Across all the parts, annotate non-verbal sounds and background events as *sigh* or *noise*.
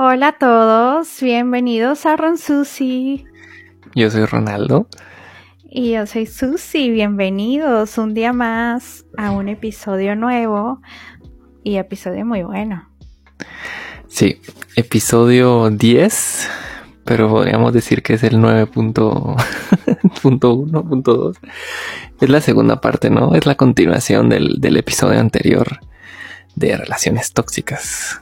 Hola a todos, bienvenidos a Ron Susi. Yo soy Ronaldo. Y yo soy Susi, bienvenidos un día más a un episodio nuevo y episodio muy bueno. Sí, episodio 10, pero podríamos decir que es el 9.1.2. *laughs* es la segunda parte, ¿no? Es la continuación del, del episodio anterior de relaciones tóxicas.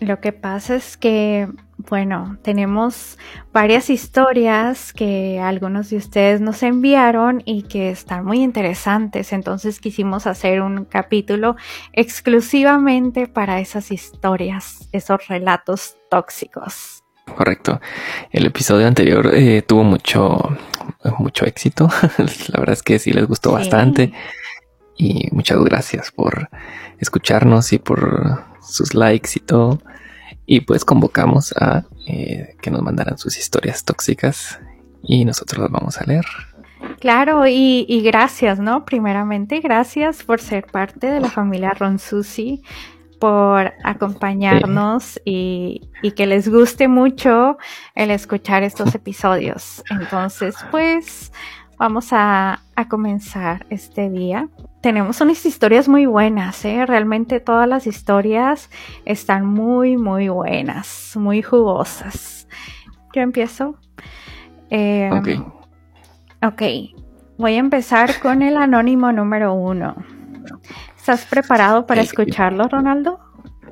Lo que pasa es que, bueno, tenemos varias historias que algunos de ustedes nos enviaron y que están muy interesantes. Entonces quisimos hacer un capítulo exclusivamente para esas historias, esos relatos tóxicos. Correcto. El episodio anterior eh, tuvo mucho, mucho éxito. *laughs* La verdad es que sí les gustó bastante. Y muchas gracias por escucharnos y por sus likes y todo. Y pues convocamos a eh, que nos mandaran sus historias tóxicas y nosotros las vamos a leer. Claro, y, gracias, ¿no? Primeramente, gracias por ser parte de la familia Ronsusi, por acompañarnos y, y, que les guste mucho el escuchar estos episodios. Entonces, pues vamos a, a comenzar este día tenemos unas historias muy buenas, ¿eh? Realmente todas las historias están muy, muy buenas, muy jugosas. Yo empiezo. Eh, ok. Ok. Voy a empezar con el anónimo número uno. ¿Estás preparado para escucharlo, Ronaldo?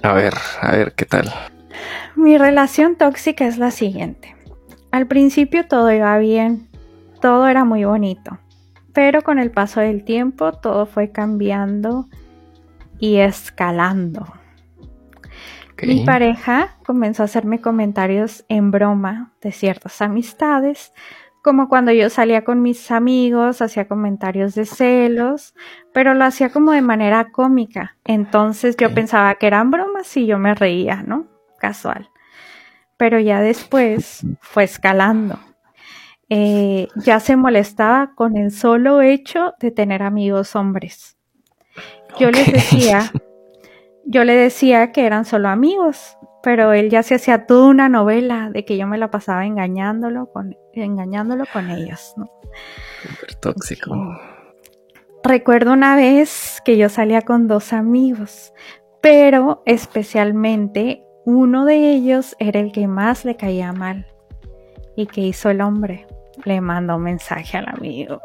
A ver, a ver, ¿qué tal? Mi relación tóxica es la siguiente. Al principio todo iba bien, todo era muy bonito. Pero con el paso del tiempo todo fue cambiando y escalando. Mi pareja comenzó a hacerme comentarios en broma de ciertas amistades, como cuando yo salía con mis amigos, hacía comentarios de celos, pero lo hacía como de manera cómica. Entonces yo pensaba que eran bromas y yo me reía, ¿no? Casual. Pero ya después fue escalando. Eh, ya se molestaba con el solo hecho de tener amigos hombres. Yo les decía, yo le decía que eran solo amigos, pero él ya se hacía toda una novela de que yo me la pasaba engañándolo con, engañándolo con ellos, ¿no? tóxico. Recuerdo una vez que yo salía con dos amigos, pero especialmente uno de ellos era el que más le caía mal. ¿Y que hizo el hombre? Le mandó un mensaje al amigo.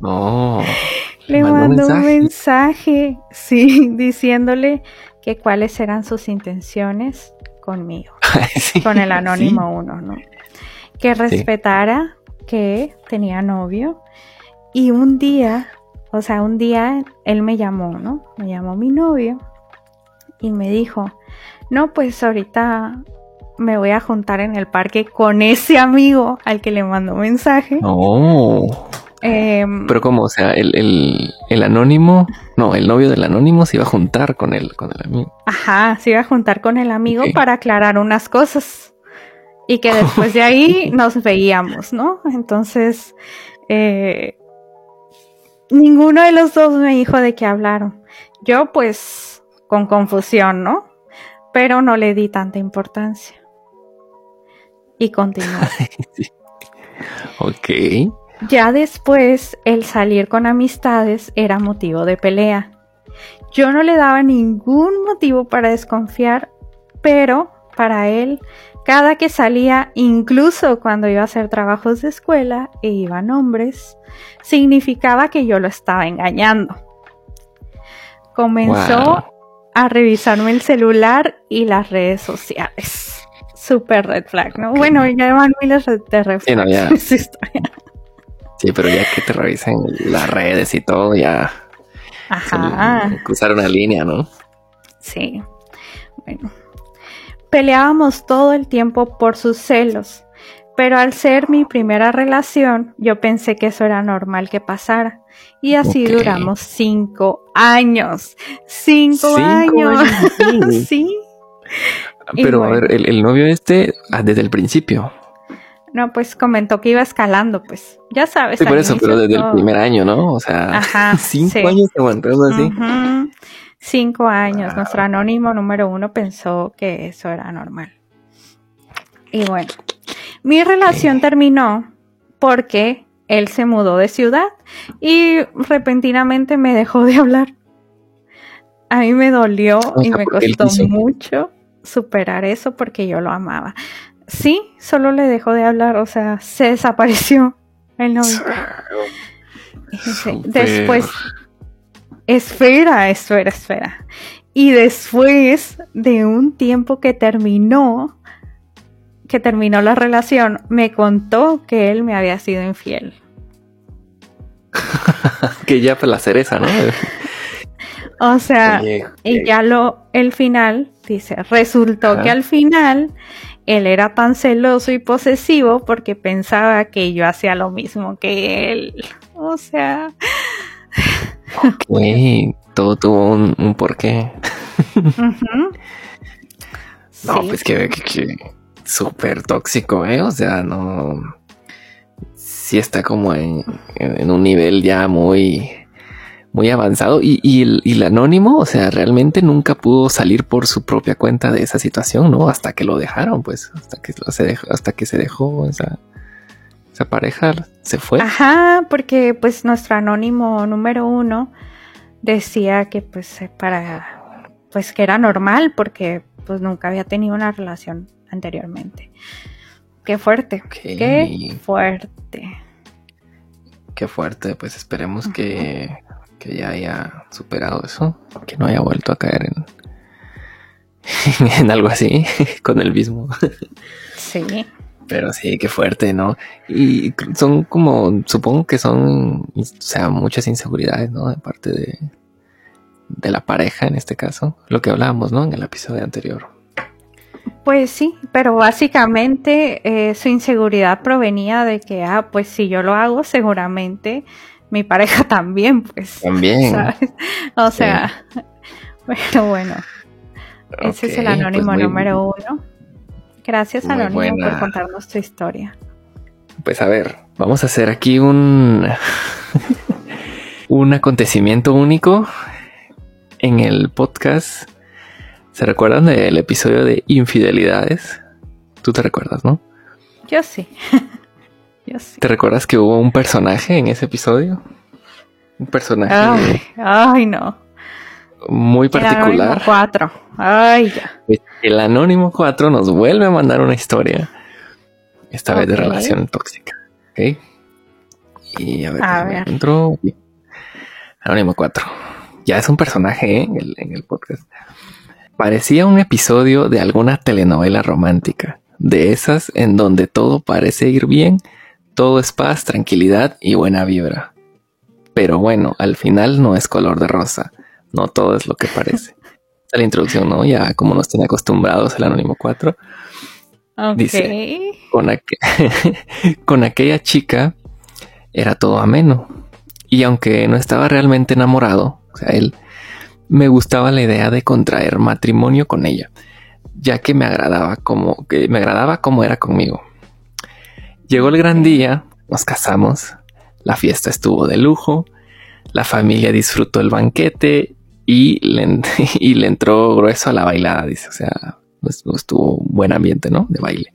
No. *laughs* le mandó un mensaje, sí, *laughs* diciéndole que cuáles eran sus intenciones conmigo, *laughs* con el anónimo uno, ¿no? Que respetara que tenía novio y un día, o sea, un día él me llamó, ¿no? Me llamó mi novio y me dijo, no, pues ahorita me voy a juntar en el parque con ese amigo al que le mandó mensaje. Oh. Pero como, o sea, el, anónimo, no, el novio del anónimo se iba a juntar con el, con el amigo. Ajá, se iba a juntar con el amigo para aclarar unas cosas. Y que después de ahí *laughs* nos veíamos, ¿no? Entonces, eh, ninguno de los dos me dijo de qué hablaron. Yo, pues, con confusión, ¿no? Pero no le di tanta importancia y continuó. *laughs* Ok. Ya después, el salir con amistades era motivo de pelea. Yo no le daba ningún motivo para desconfiar, pero para él, cada que salía, incluso cuando iba a hacer trabajos de escuela e iban hombres, significaba que yo lo estaba engañando. Comenzó a revisarme el celular y las redes sociales super red flag, ¿no? Bueno, ya van miles de red flags. Sí, sí, pero ya que te revisen las redes y todo, ya. Ajá. Cruzar una línea, ¿no? Sí. Bueno. Peleábamos todo el tiempo por sus celos, pero al ser mi primera relación, yo pensé que eso era normal que pasara. Y así duramos cinco años. Cinco, años. años. *laughs* sí. Pero a ver, el, novio este, ah, desde el principio. No, pues comentó que iba escalando, pues. Ya sabes. Sí, por eso, pero desde el primer año, ¿no? O sea, *laughs* cinco años aguantando así. cinco años, nuestro anónimo número uno pensó que eso era normal. Y bueno, mi relación terminó porque él se mudó de ciudad y repentinamente me dejó de hablar. A mí me dolió y me costó mucho superar eso porque yo lo amaba. Sí, solo le dejó de hablar, o sea, se desapareció *laughs* el novio. Después, esfera, esfera, esfera. Y después de un tiempo que terminó, que terminó la relación, me contó que él me había sido infiel. *laughs* que ya fue la cereza, ¿no? o sea, y ya lo, el final, dice, resultó que al final él era tan celoso y posesivo porque pensaba que yo hacía lo mismo que él. O sea. Ok, *laughs* todo tuvo un, porqué. No, pues que, que, súper tóxico, ¿eh? O sea, no. Sí está como en, en un nivel ya muy muy avanzado y, el, anónimo, o sea, realmente nunca pudo salir por su propia cuenta de esa situación, ¿no? Hasta que lo dejaron, pues, hasta que se dejó, hasta que se dejó esa, esa pareja, se fue. Ajá, porque pues nuestro anónimo número uno decía que pues eh, para, pues que era normal porque pues nunca había tenido una relación anteriormente. Qué fuerte, qué fuerte. Qué fuerte, pues esperemos que que ya haya superado eso, que no haya vuelto a caer en, *laughs* en algo así, *laughs* con el mismo. Sí. Pero sí, qué fuerte, ¿no? Y son como, supongo que son, o sea, muchas inseguridades, ¿no? De parte de, de la pareja en este caso, lo que hablábamos, ¿no? En el episodio anterior. Pues sí, pero básicamente eh, su inseguridad provenía de que, ah, pues si yo lo hago, seguramente mi pareja *laughs* también, pues. También. O sea, *laughs* bueno, bueno. Ese es el pues anónimo número uno. Gracias, Anónimo, por contarnos tu historia. Pues a ver, vamos a hacer aquí un, *laughs* un acontecimiento único en el podcast. ¿Se recuerdan del episodio de infidelidades? Tú te recuerdas, ¿no? Yo sí. ¿Te recuerdas que hubo un personaje en ese episodio? Un personaje. Ay, no. Muy particular. El Anónimo 4. Ay, ya. Pues, el Anónimo 4 nos vuelve a mandar una historia. Esta vez de relación tóxica. ¿Ok? Y a ver, a ver. Entró. Anónimo 4. Ya es un personaje ¿eh? en el podcast. Parecía un episodio de alguna telenovela romántica. De esas en donde todo parece ir bien todo es paz, tranquilidad y buena vibra. Pero bueno, al final no es color de rosa. No todo es lo que parece. *laughs* Esta la introducción, ¿no? Ya como nos tiene acostumbrados el Anónimo 4. Dice, con, *laughs* con aquella chica era todo ameno. Y aunque no estaba realmente enamorado, o sea, él, me gustaba la idea de contraer matrimonio con ella, ya que me agradaba como, que me agradaba como era conmigo. Llegó el gran día, nos casamos, la fiesta estuvo de lujo, la familia disfrutó el banquete y le, *laughs* y le entró grueso a la bailada, dice, o sea, pues, estuvo un buen ambiente, ¿no? De baile.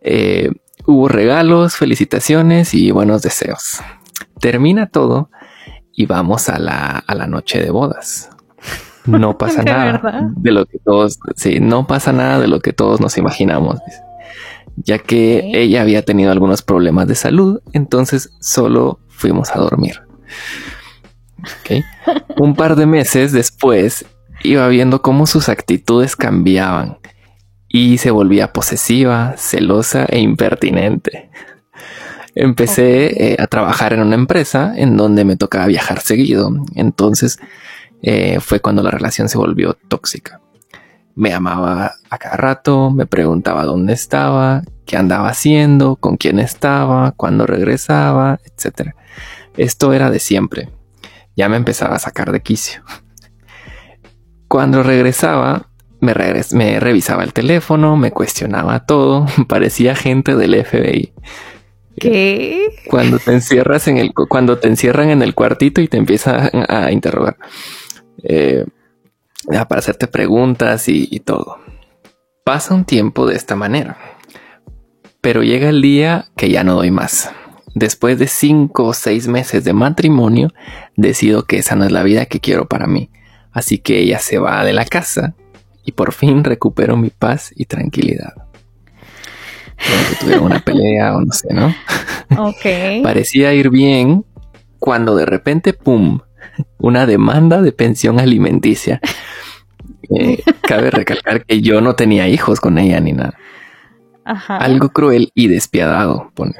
Eh, hubo regalos, felicitaciones y buenos deseos. Termina todo y vamos a la, a la noche de bodas. No pasa *laughs* nada de lo que todos, sí, no pasa nada de lo que todos nos imaginamos. Dice ya que ella había tenido algunos problemas de salud, entonces solo fuimos a dormir. *laughs* Un par de meses después iba viendo cómo sus actitudes cambiaban y se volvía posesiva, celosa e impertinente. Empecé eh, a trabajar en una empresa en donde me tocaba viajar seguido, entonces eh, fue cuando la relación se volvió tóxica. Me amaba a cada rato, me preguntaba dónde estaba, qué andaba haciendo, con quién estaba, cuándo regresaba, etc. Esto era de siempre. Ya me empezaba a sacar de quicio. Cuando regresaba, me, me revisaba el teléfono, me cuestionaba todo, *laughs* parecía gente del FBI. ¿Qué? Cuando te encierras en el, cuando te encierran en el cuartito y te empiezan a interrogar. eh, para hacerte preguntas y todo. Pasa un tiempo de esta manera, pero llega el día que ya no doy más. Después de cinco o seis meses de matrimonio, decido que esa no es la vida que quiero para mí. Así que ella se va de la casa y por fin recupero mi paz y tranquilidad. que tuvieron una pelea o no sé, ¿no? *laughs* Ok. Parecía ir bien cuando de repente, ¡pum! Una demanda de pensión alimenticia. Eh, cabe recalcar que yo no tenía hijos con ella ni nada. Algo cruel y despiadado, pone.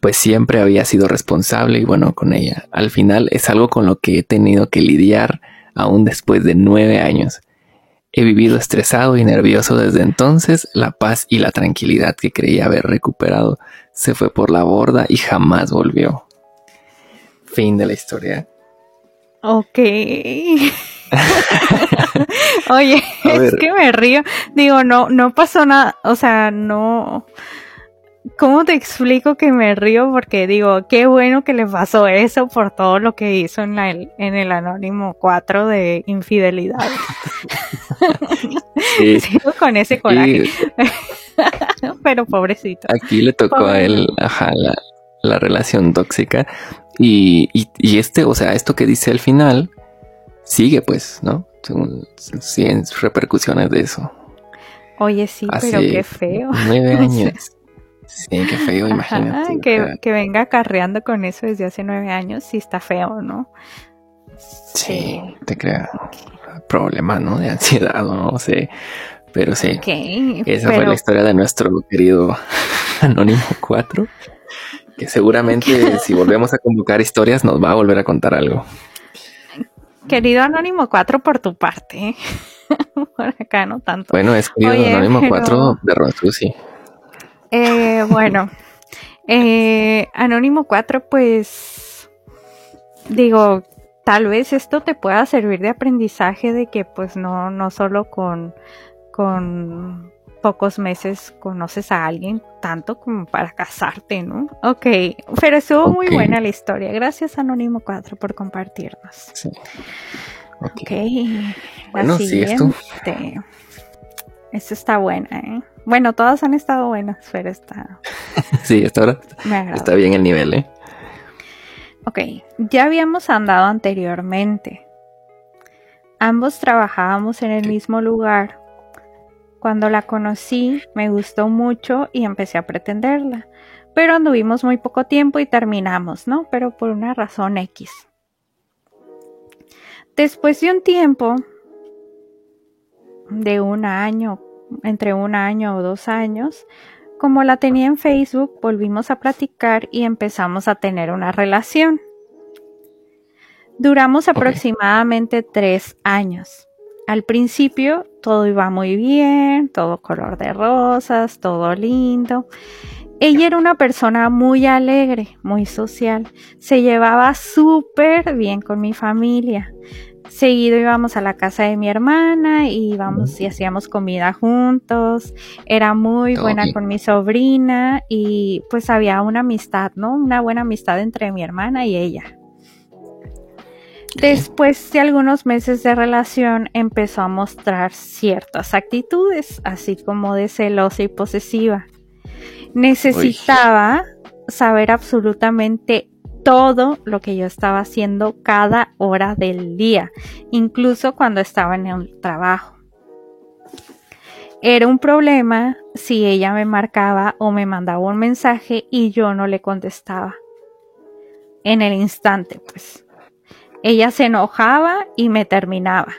Pues siempre había sido responsable y bueno con ella. Al final es algo con lo que he tenido que lidiar aún después de nueve años. He vivido estresado y nervioso desde entonces. La paz y la tranquilidad que creía haber recuperado se fue por la borda y jamás volvió. Fin de la historia. Ok. *laughs* *laughs* Oye, es que me río. Digo, no, no pasó nada. O sea, no. ¿Cómo te explico que me río? Porque digo, qué bueno que le pasó eso por todo lo que hizo en, la, en el Anónimo 4 de infidelidad. Sí. *laughs* Sigo con ese coraje. *laughs* Pero pobrecito. Aquí le tocó a él, ajá, la, relación tóxica. Y, y, y, este, o sea, esto que dice al final, sigue pues, ¿no? Siguen repercusiones de eso. Oye, sí, pero qué feo. Nueve *laughs* años. Sí, qué feo, imagínate. que, venga acarreando con eso desde hace nueve años, sí está feo, ¿no? Sí, te crea problemas, ¿no? De ansiedad no sé. Pero sí. esa fue la historia de nuestro querido *laughs* Anónimo 4. Que seguramente si volvemos a convocar historias nos va a volver a contar algo. Querido Anónimo 4 por tu parte. *laughs* por acá no tanto. Bueno, es querido Anónimo 4 de Ron eh, bueno, eh, Anónimo 4, pues digo, tal vez esto te pueda servir de aprendizaje de que pues no, no solo con, con pocos meses conoces a alguien tanto como para casarte, ¿no? Ok, pero estuvo muy buena la historia. Gracias Anónimo 4 por compartirnos. Sí. Ok. okay. Bueno, sí, esto. Esto está buena, ¿eh? Bueno, todas han estado buenas, pero está. *laughs* sí, hasta ahora *laughs* está bien el nivel, ¿eh? Ok, ya habíamos andado anteriormente. Ambos trabajábamos en el mismo lugar. Cuando la conocí, me gustó mucho y empecé a pretenderla. Pero anduvimos muy poco tiempo y terminamos, ¿no? Pero por una razón X. Después de un tiempo, de un año, entre un año o dos años, como la tenía en Facebook, volvimos a platicar y empezamos a tener una relación. Duramos aproximadamente tres años. Al principio todo iba muy bien, todo color de rosas, todo lindo. Ella era una persona muy alegre, muy social. Se llevaba súper bien con mi familia seguido íbamos a la casa de mi hermana y íbamos y hacíamos comida juntos. Era muy buena con mi sobrina y pues había una amistad, ¿no? Una buena amistad entre mi hermana y ella. Después de algunos meses de relación empezó a mostrar ciertas actitudes, así como de celosa y posesiva. Necesitaba saber absolutamente todo lo que yo estaba haciendo cada hora del día, incluso cuando estaba en el trabajo. Era un problema si ella me marcaba o me mandaba un mensaje y yo no le contestaba. En el instante, pues. Ella se enojaba y me terminaba.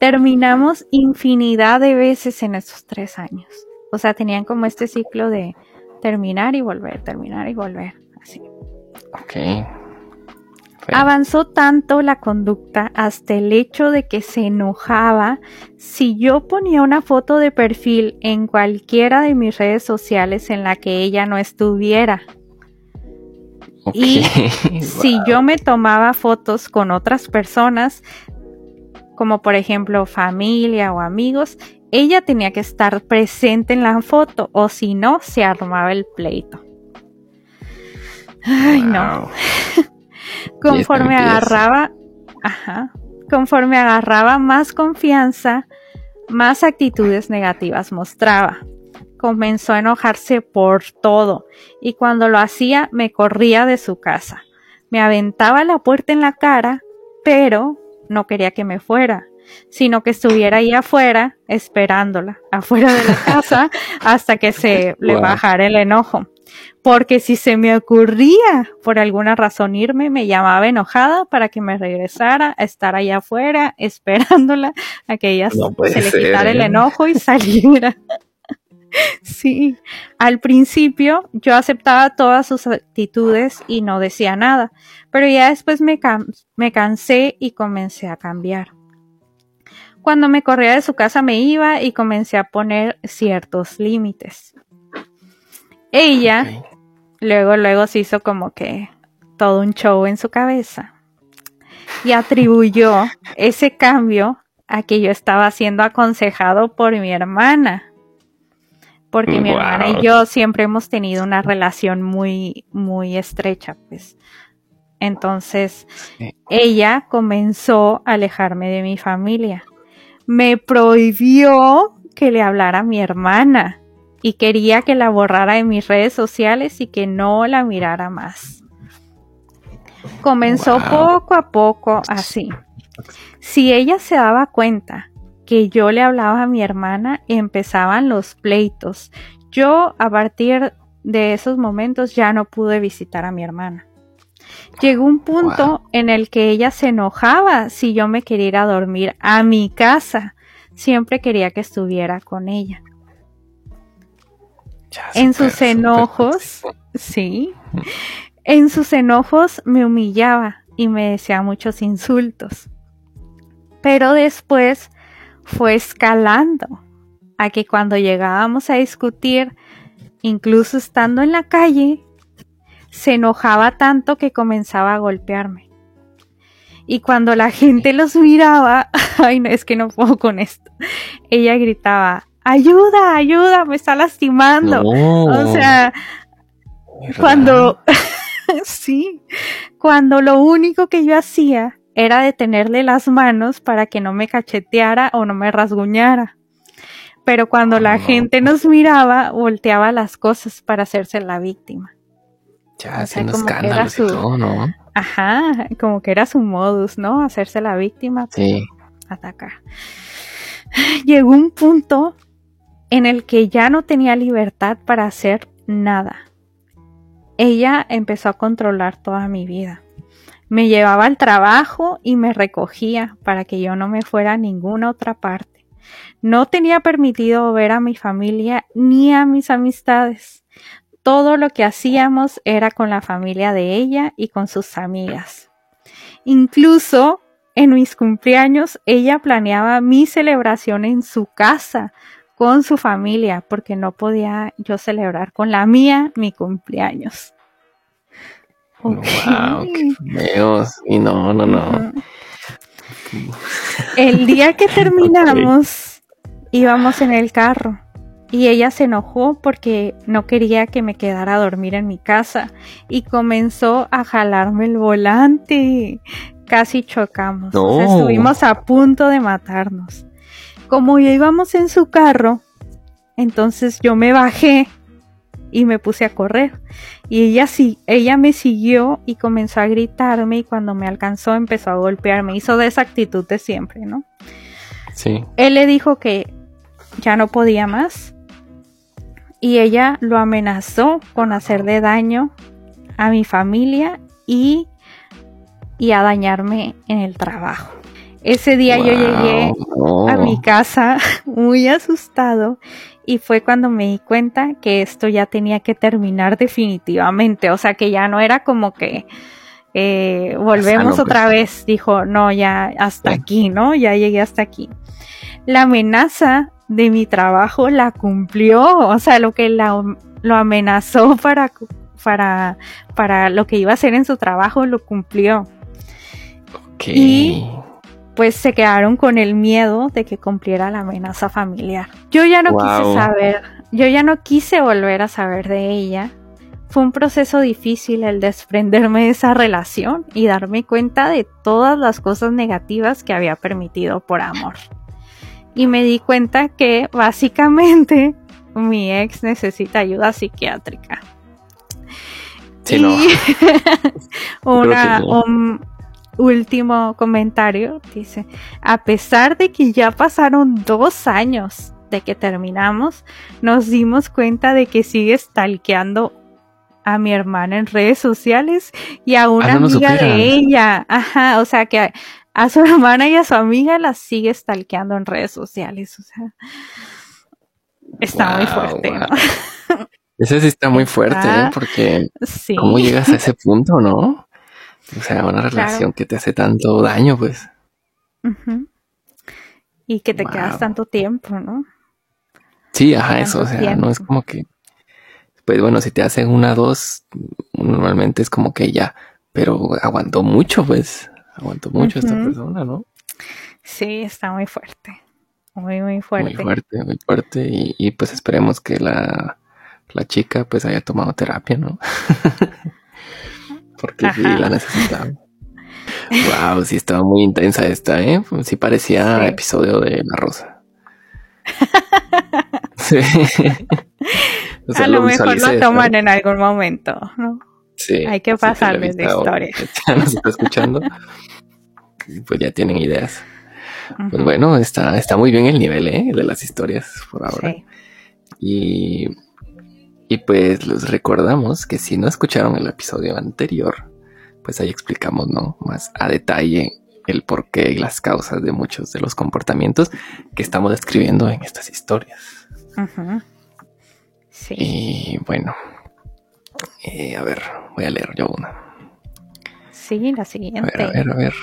Terminamos infinidad de veces en esos tres años. O sea, tenían como este ciclo de terminar y volver, terminar y volver, así. Avanzó tanto la conducta hasta el hecho de que se enojaba si yo ponía una foto de perfil en cualquiera de mis redes sociales en la que ella no estuviera. Y *laughs* si yo me tomaba fotos con otras personas, como por ejemplo familia o amigos, ella tenía que estar presente en la foto o si no, se armaba el pleito. Ay, no. *laughs* Conforme agarraba, ajá, conforme agarraba más confianza, más actitudes negativas mostraba. Comenzó a enojarse por todo y cuando lo hacía me corría de su casa. Me aventaba la puerta en la cara, pero no quería que me fuera, sino que estuviera ahí afuera esperándola, afuera de la *laughs* casa, hasta que se le bajara el enojo. Porque si se me ocurría por alguna razón irme, me llamaba enojada para que me regresara a estar allá afuera *laughs* esperándola a que ella se le quitara el enojo y saliera. *laughs* *laughs* Sí, al principio yo aceptaba todas sus actitudes y no decía nada, pero ya después me, me cansé y comencé a cambiar. Cuando me corría de su casa me iba y comencé a poner ciertos límites. Ella luego, luego se hizo como que todo un show en su cabeza y atribuyó ese cambio a que yo estaba siendo aconsejado por mi hermana. Porque mi hermana y yo siempre hemos tenido una relación muy, muy estrecha, pues. Entonces, ella comenzó a alejarme de mi familia me prohibió que le hablara a mi hermana y quería que la borrara de mis redes sociales y que no la mirara más. Comenzó poco a poco así. Si ella se daba cuenta que yo le hablaba a mi hermana, empezaban los pleitos. Yo a partir de esos momentos ya no pude visitar a mi hermana. Llegó un punto en el que ella se enojaba si yo me quería ir a dormir a mi casa. Siempre quería que estuviera con ella. en sus enojos, sí, en sus enojos me humillaba y me decía muchos insultos. Pero después fue escalando a que cuando llegábamos a discutir, incluso estando en la calle, se enojaba tanto que comenzaba a golpearme. Y cuando la gente los miraba, *laughs* ay no, es que no puedo con esto, ella gritaba, ayuda, ayuda, me está lastimando. O sea, cuando, *laughs* sí, cuando lo único que yo hacía era detenerle las manos para que no me cacheteara o no me rasguñara. Pero cuando la gente nos miraba, volteaba las cosas para hacerse la víctima. Ya, haciendo escándalos y todo, ¿no? Ajá, como que era su modus, ¿no? Hacerse la víctima. Sí. Atacar. Llegó un punto en el que ya no tenía libertad para hacer nada. Ella empezó a controlar toda mi vida. Me llevaba al trabajo y me recogía para que yo no me fuera a ninguna otra parte. No tenía permitido ver a mi familia ni a mis amistades todo lo que hacíamos era con la familia de ella y con sus amigas. Incluso en mis cumpleaños ella planeaba mi celebración en su casa con su familia porque no podía yo celebrar con la mía mi cumpleaños. Wow, qué feos. Y no, no, no. *laughs* El día que terminamos, íbamos en el carro y ella se enojó porque no quería que me quedara a dormir en mi casa y comenzó a jalarme el volante. Casi chocamos. estuvimos a punto de matarnos. Como ya íbamos en su carro, entonces yo me bajé y me puse a correr. Y ella sí, ella me siguió y comenzó a gritarme y cuando me alcanzó empezó a golpearme. Hizo de esa actitud de siempre, ¿no? Sí. Él le dijo que ya no podía más y ella lo amenazó con hacerle daño a mi familia y, y a dañarme en el trabajo. Ese día yo llegué a mi casa *laughs* muy asustado y fue cuando me di cuenta que esto ya tenía que terminar definitivamente, o sea que ya no era como que eh, volvemos otra vez, dijo, no, ya hasta aquí, ¿no? Ya llegué hasta aquí. La amenaza de mi trabajo la cumplió, o sea, lo que la, lo amenazó para, para, para lo que iba a hacer en su trabajo lo cumplió. Y pues se quedaron con el miedo de que cumpliera la amenaza familiar. Yo ya no quise saber, yo ya no quise volver a saber de ella, fue un proceso difícil el desprenderme de esa relación y darme cuenta de todas las cosas negativas que había permitido por amor. Y me di cuenta que básicamente *laughs* mi ex necesita ayuda psiquiátrica. Sí, no. *laughs* un último comentario dice, a pesar de que ya pasaron dos años de que terminamos, nos dimos cuenta de que sigue stalkeando a mi hermana en redes sociales y a una ah, amiga de ella. Ajá, o sea que a, su *laughs* hermana y a su amiga la sigue stalkeando en redes sociales. O sea, está muy fuerte, Ese sí está muy fuerte, ¿eh? Porque ¿cómo llegas a ese punto, no? O sea, una relación que te hace tanto daño, pues. Y que te quedas tanto tiempo, ¿no? Sí, ajá, eso, o sea, no es como que pues bueno, si te hacen una, dos, normalmente es como que ya, pero aguantó mucho, pues, aguantó mucho esta persona, ¿no? Sí, está muy fuerte, muy, muy fuerte. Muy fuerte, muy fuerte, y, pues esperemos que la, la chica pues haya tomado terapia, ¿no? *laughs* Porque sí, la necesitaba. wow, sí estaba muy intensa esta, ¿eh? Sí parecía episodio de La Rosa. *laughs* sí a lo, mejor lo toman en algún momento, ¿no? Sí. Hay que pasarles de historia. Nos está escuchando. *laughs* pues ya tienen ideas. Pues bueno, está, está muy bien el nivel ¿eh? de las historias por ahora. Sí. Y, y pues les recordamos que si no escucharon el episodio anterior, pues ahí explicamos ¿no? más a detalle el porqué y las causas de muchos de los comportamientos que estamos describiendo en estas historias. Ajá. Y bueno, eh, a ver, voy a leer yo una. Sí, la siguiente. A ver, a ver, a ver.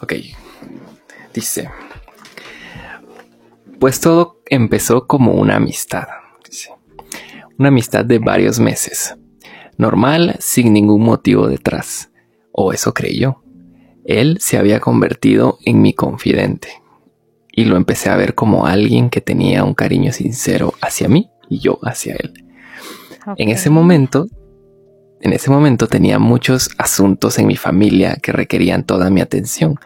Ok, dice. Pues todo empezó como una amistad. Una amistad de varios meses. Normal, sin ningún motivo detrás. O eso creí yo. Él se había convertido en mi confidente y lo empecé a ver como alguien que tenía un cariño sincero hacia mí y yo hacia él. En ese momento, en ese momento tenía muchos asuntos en mi familia que requerían toda mi atención.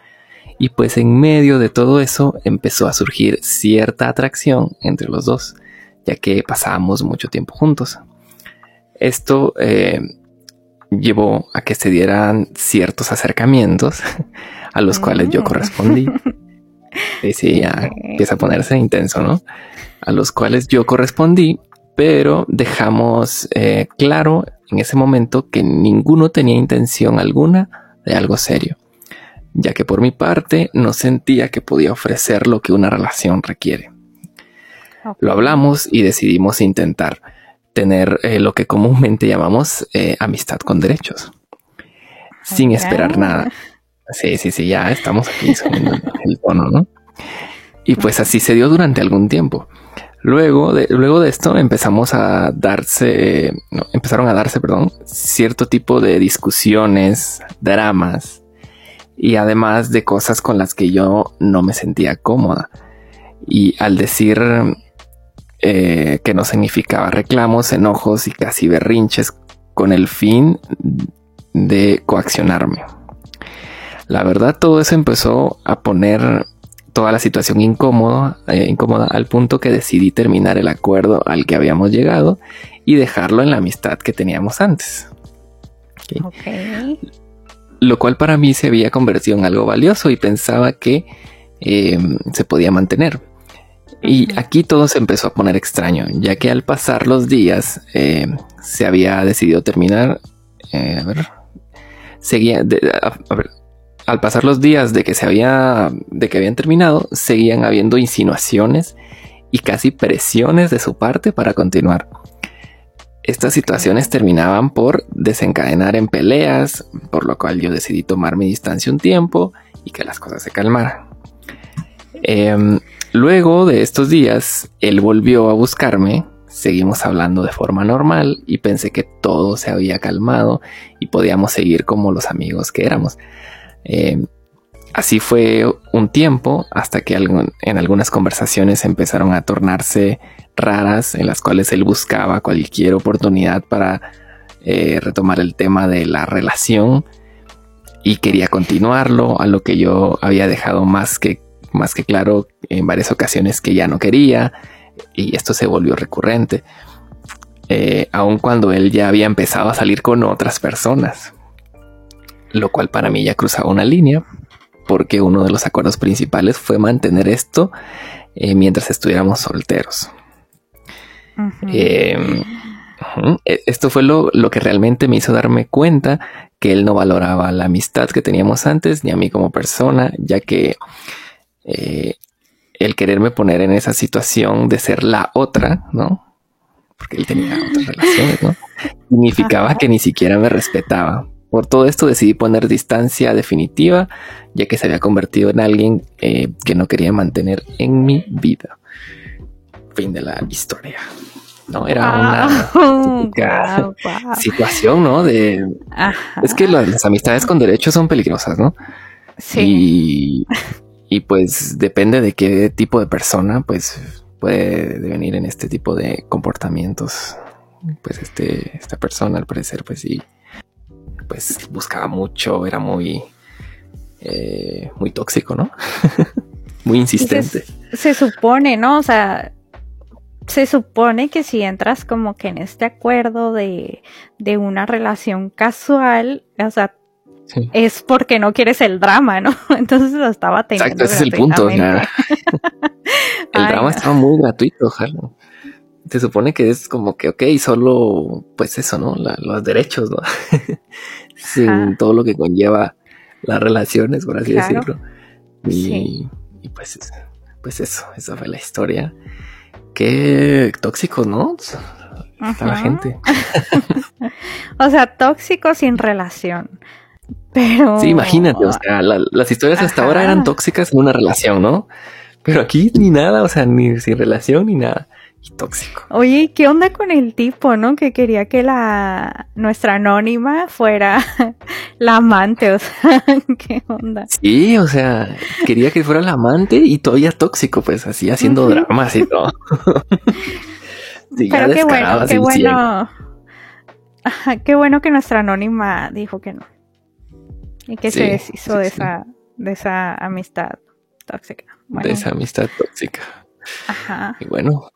Y pues en medio de todo eso empezó a surgir cierta atracción entre los dos, ya que pasábamos mucho tiempo juntos. Esto eh, llevó a que se dieran ciertos acercamientos *laughs* a los cuales yo correspondí. *laughs* Y sí, ya empieza a ponerse intenso, ¿no? A los cuales yo correspondí, pero dejamos eh, claro en ese momento que ninguno tenía intención alguna de algo serio, ya que por mi parte no sentía que podía ofrecer lo que una relación requiere. Lo hablamos y decidimos intentar tener eh, lo que comúnmente llamamos eh, amistad con derechos, sin esperar nada. Sí, sí, sí, ya estamos aquí *laughs* el tono, ¿no? Y pues así se dio durante algún tiempo. Luego de, luego de esto empezamos a darse, empezaron a darse, perdón, cierto tipo de discusiones, dramas y además de cosas con las que yo no me sentía cómoda. Y al decir eh, que no significaba reclamos, enojos y casi berrinches con el fin de coaccionarme. La verdad, todo eso empezó a poner toda la situación incómoda, eh, incómoda al punto que decidí terminar el acuerdo al que habíamos llegado y dejarlo en la amistad que teníamos antes. Lo cual para mí se había convertido en algo valioso y pensaba que em, se podía mantener. Y aquí todo se empezó a poner extraño, ya que al pasar los días em, se había decidido terminar. Eh, a ver, seguía. a ver, al pasar los días de que se había, de que habían terminado, seguían habiendo insinuaciones y casi presiones de su parte para continuar. Estas situaciones terminaban por desencadenar en peleas, por lo cual yo decidí tomar mi distancia un tiempo y que las cosas se calmaran. Em, luego de estos días, él volvió a buscarme, seguimos hablando de forma normal y pensé que todo se había calmado y podíamos seguir como los amigos que éramos. Eh, así fue un tiempo hasta que en algunas conversaciones empezaron a tornarse raras en las cuales él buscaba cualquier oportunidad para eh, retomar el tema de la relación y quería continuarlo, a lo que yo había dejado más que, más que claro en varias ocasiones que ya no quería y esto se volvió recurrente, eh, aun cuando él ya había empezado a salir con otras personas, lo cual para mí ya cruzaba una línea porque uno de los acuerdos principales fue mantener esto eh, mientras estuviéramos solteros. Em, e, esto fue lo, lo, que realmente me hizo darme cuenta que él no valoraba la amistad que teníamos antes ni a mí como persona, ya que eh, el quererme poner en esa situación de ser la otra, ¿no? Porque él tenía otras relaciones, ¿no? Significaba que ni siquiera me respetaba. Por todo esto decidí poner distancia definitiva, ya que se había convertido en alguien eh, que no quería mantener en mi vida. Fin de la historia. No, era una situación, ¿no? De es que las, amistades con derechos son peligrosas, ¿no? Sí. Y, *laughs* pues depende de qué tipo de persona, pues puede venir en este tipo de comportamientos. Pues este, esta persona, al parecer, pues sí, pues buscaba mucho, era muy, eh, muy tóxico, ¿no? *laughs* muy insistente. se supone, ¿no? O sea, se supone que si entras como que en este acuerdo de, una relación casual, o sea, es porque no quieres el drama, ¿no? *laughs* Entonces lo estaba teniendo. Exacto, ese es el punto. *laughs* el drama estaba muy gratuito, ojalá. Se supone que es como que, ok, solo, pues eso, ¿no? los derechos, ¿no? *laughs* Sin todo lo que conlleva las relaciones, por así decirlo. Y, y pues, pues eso, esa fue la historia. Qué tóxico, ¿no? Está la gente. o sea, tóxico sin relación. Pero. Sí, imagínate, o sea, las historias hasta ahora eran tóxicas en una relación, ¿no? Pero aquí ni nada, o sea, ni sin relación ni nada y tóxico. Oye, ¿qué onda con el tipo, no? Que quería que la nuestra anónima fuera *laughs* la amante, o sea, *laughs* ¿qué onda? Sí, o sea, quería que fuera la amante y todavía tóxico, pues así haciendo dramas y todo. *laughs* Pero qué bueno, qué bueno. qué bueno que nuestra anónima dijo que no. Y que se deshizo de esa de esa amistad tóxica. De esa amistad tóxica. Ajá. Y bueno,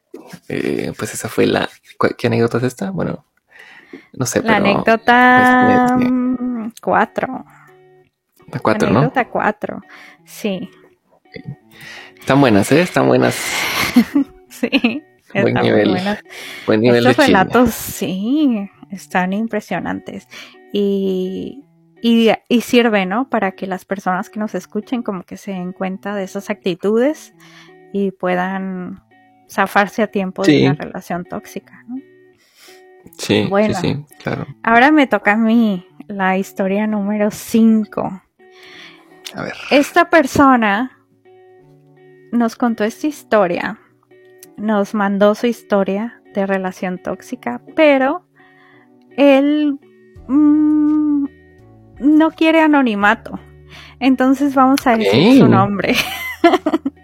eh, pues esa fue la... ¿Qué anécdota es esta? Bueno, no sé. La anécdota 4. La 4, ¿no? Anécdota 4, sí. Están buenas, ¿eh? Están buenas. *laughs* sí. Buen nivel. Buenas. Buen nivel Estos relatos, sí, están impresionantes. Y, y, y, sirve, ¿no? Para que las personas que nos escuchen como que se den cuenta de esas actitudes y puedan zafarse a tiempo de una relación tóxica, ¿no? Sí, sí, claro. Ahora me toca a mí la historia número 5. A ver. Esta persona nos contó esta historia, nos mandó su historia de relación tóxica, pero él mm, no quiere anonimato. Entonces vamos a decir su nombre. *laughs*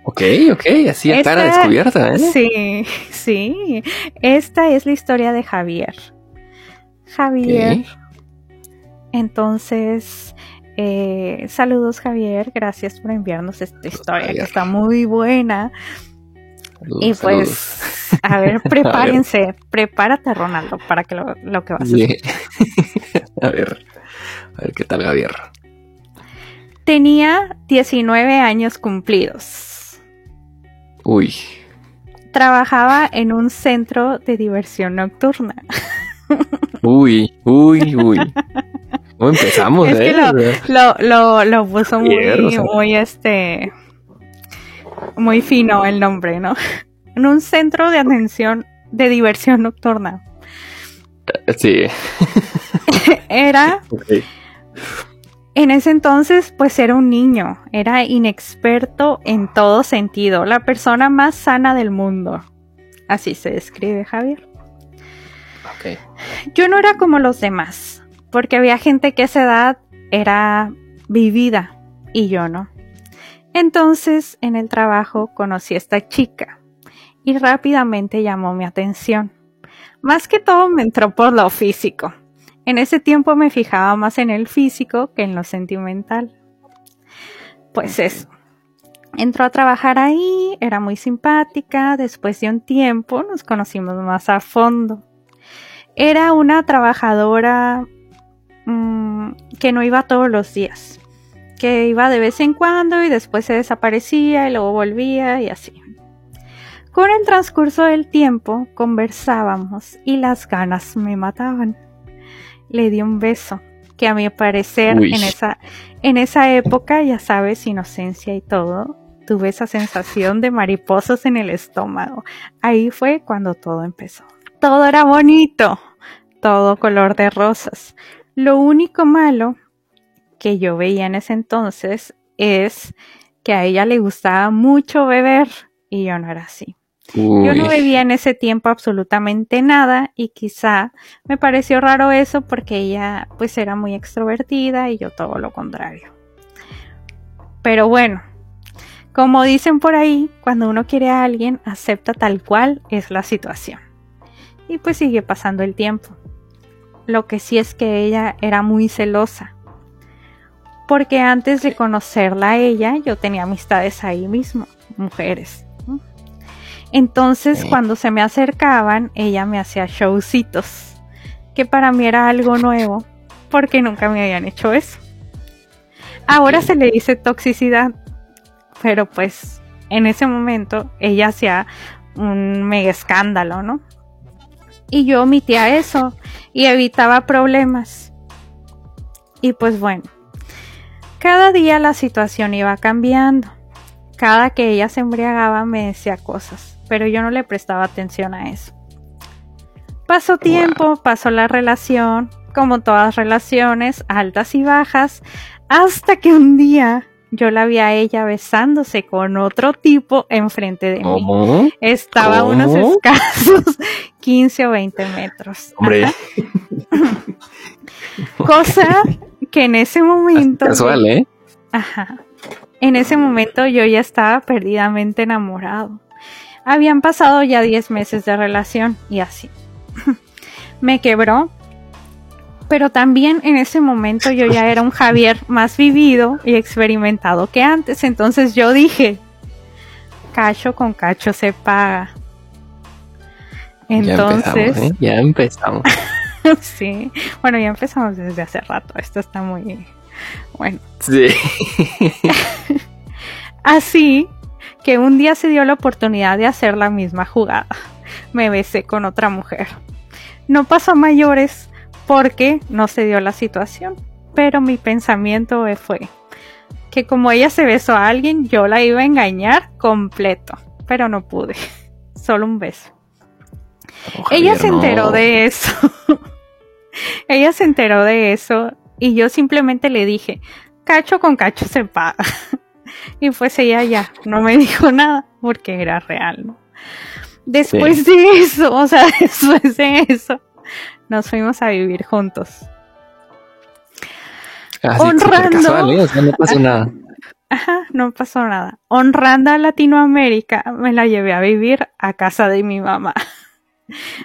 Ok, ok, así a cara descubierta, ¿eh? Sí, sí. Esta es la historia de Javier. Javier. Entonces, eh, saludos Javier, gracias por enviarnos esta historia que está muy buena. y pues, a ver, *laughs* *laughs* prepárense, prepárate Ronaldo para que lo, que vas a hacer. a ver, a ver qué tal Javier. Tenía 19 años cumplidos. Uy. Trabajaba en un centro de diversión nocturna. Uy, uy, uy. ¿Cómo empezamos, es Que eh? lo, lo, lo, puso muy, muy este. Muy fino el nombre, ¿no? En un centro de atención de diversión nocturna. Sí. *laughs* Era. En ese entonces, pues era un niño, era inexperto en todo sentido, la persona más sana del mundo. Así se describe Javier. Yo no era como los demás, porque había gente que a esa edad era vivida y yo no. Entonces, en el trabajo conocí a esta chica y rápidamente llamó mi atención. Más que todo me entró por lo físico. En ese tiempo me fijaba más en el físico que en lo sentimental. Pues eso. Entró a trabajar ahí, era muy simpática, después de un tiempo nos conocimos más a fondo. Era una trabajadora mm, que no iba todos los días, que iba de vez en cuando y después se desaparecía y luego volvía y así. Con el transcurso del tiempo conversábamos y las ganas me mataban. Le di un beso, que a mi parecer en esa, en esa época, ya sabes, inocencia y todo, tuve esa sensación de mariposas en el estómago. Ahí fue cuando todo empezó. Todo era bonito, todo color de rosas. Lo único malo que yo veía en ese entonces es que a ella le gustaba mucho beber y yo no era así. Yo no bebía en ese tiempo absolutamente nada y quizá me pareció raro eso porque ella pues era muy extrovertida y yo todo lo contrario. Pero bueno, como dicen por ahí, cuando uno quiere a alguien, acepta tal cual es la situación. Y pues sigue pasando el tiempo. Lo que sí es que ella era muy celosa. Porque antes de conocerla a ella, yo tenía amistades ahí mismo, mujeres. Entonces, cuando se me acercaban, ella me hacía showcitos, que para mí era algo nuevo, porque nunca me habían hecho eso. Ahora se le dice toxicidad, pero pues en ese momento ella hacía un mega escándalo, ¿no? Y yo omitía eso y evitaba problemas. Y pues bueno, cada día la situación iba cambiando. Cada que ella se embriagaba me decía cosas, pero yo no le prestaba atención a eso. Pasó tiempo, pasó la relación, como todas relaciones, altas y bajas, hasta que un día yo la vi a ella besándose con otro tipo enfrente de mí. Estaba a unos escasos *laughs* 15 o 20 metros. Hombre. *laughs* Cosa que en ese momento. Casual, ¿eh? Ajá. En ese momento yo ya estaba perdidamente enamorado. Habían pasado ya 10 meses de relación y así. *laughs* Me quebró pero también en ese momento yo ya era un Javier más vivido y experimentado que antes. Entonces yo dije, cacho con cacho se paga. Entonces... Ya empezamos. ¿eh? *laughs* sí, bueno, ya empezamos desde hace rato. Esto está muy... Bueno. Sí. *laughs* Así que un día se dio la oportunidad de hacer la misma jugada. Me besé con otra mujer. No pasó a mayores, porque no se dio la situación. Pero mi pensamiento fue que como ella se besó a alguien, yo la iba a engañar completo, pero no pude. *laughs* Solo un beso. *laughs* ella se enteró de eso. ella se enteró de eso y yo simplemente le dije, cacho con cacho se paga. *laughs* y pues ella ya no me *laughs* dijo nada porque era real, Después de eso, o sea, *laughs* después de eso, nos fuimos a vivir juntos. Ah, Honrando. ¿eh? no pasó nada. Ajá, no pasó nada. Honrando a Latinoamérica, me la llevé a vivir a casa de mi mamá.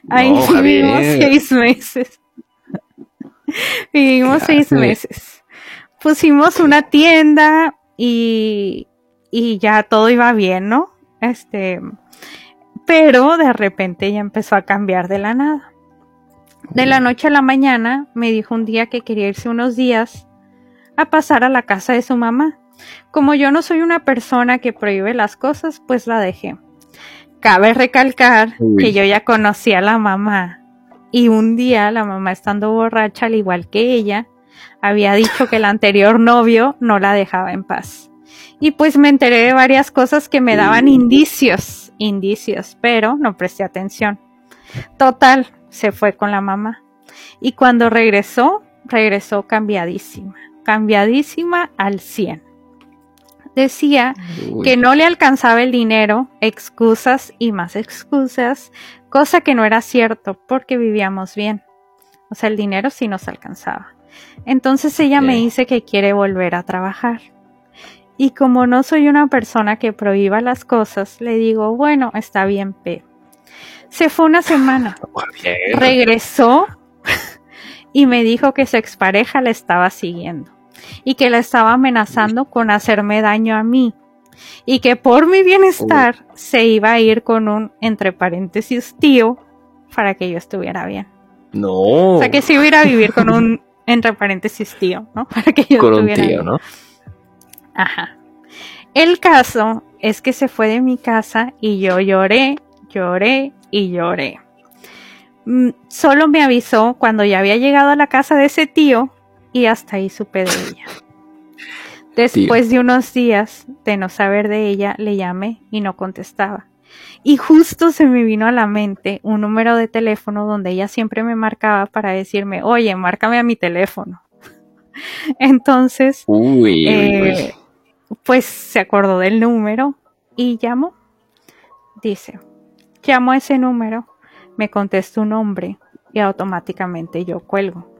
Ahí vivimos seis meses. *laughs* vivimos seis meses. Pusimos una tienda y, y ya todo iba bien, ¿no? Este, pero de repente ya empezó a cambiar de la nada. De la noche a la mañana me dijo un día que quería irse unos días a pasar a la casa de su mamá. Como yo no soy una persona que prohíbe las cosas, pues la dejé. Cabe recalcar que yo ya conocía a la mamá y un día la mamá estando borracha al igual que ella, había dicho que el anterior novio no la dejaba en paz. Y pues me enteré de varias cosas que me daban indicios, indicios, pero no presté atención. Total, se fue con la mamá. Y cuando regresó, regresó cambiadísima, cambiadísima al 100. Decía que no le alcanzaba el dinero, excusas y más excusas, cosa que no era cierto porque vivíamos bien. O sea, el dinero sí nos alcanzaba. Entonces ella me dice que quiere volver a trabajar. Y como no soy una persona que prohíba las cosas, le digo, bueno, está bien, pero. Se fue una semana. *laughs* Regresó *laughs* y me dijo que su expareja la estaba siguiendo y que la estaba amenazando con hacerme daño a mí y que por mi bienestar se iba a ir con un, entre paréntesis, tío para que yo estuviera bien. No. O sea, que se iba a ir a vivir con un, *laughs* entre paréntesis, tío, ¿no? *laughs* Para que yo con un tío, ¿no? Ajá. El caso es que se fue de mi casa y yo lloré, lloré y lloré. Mm, solo me avisó cuando ya había llegado a la casa de ese tío y hasta ahí supe de ella. *laughs* Después de unos días de no saber de ella, le llamé y no contestaba. Y justo se me vino a la mente un número de teléfono donde ella siempre me marcaba para decirme, oye, márcame a mi teléfono. *laughs* Entonces, eh, pues se acordó del número y llamó. Dice, llamo a ese número, me contesta un hombre y automáticamente yo cuelgo.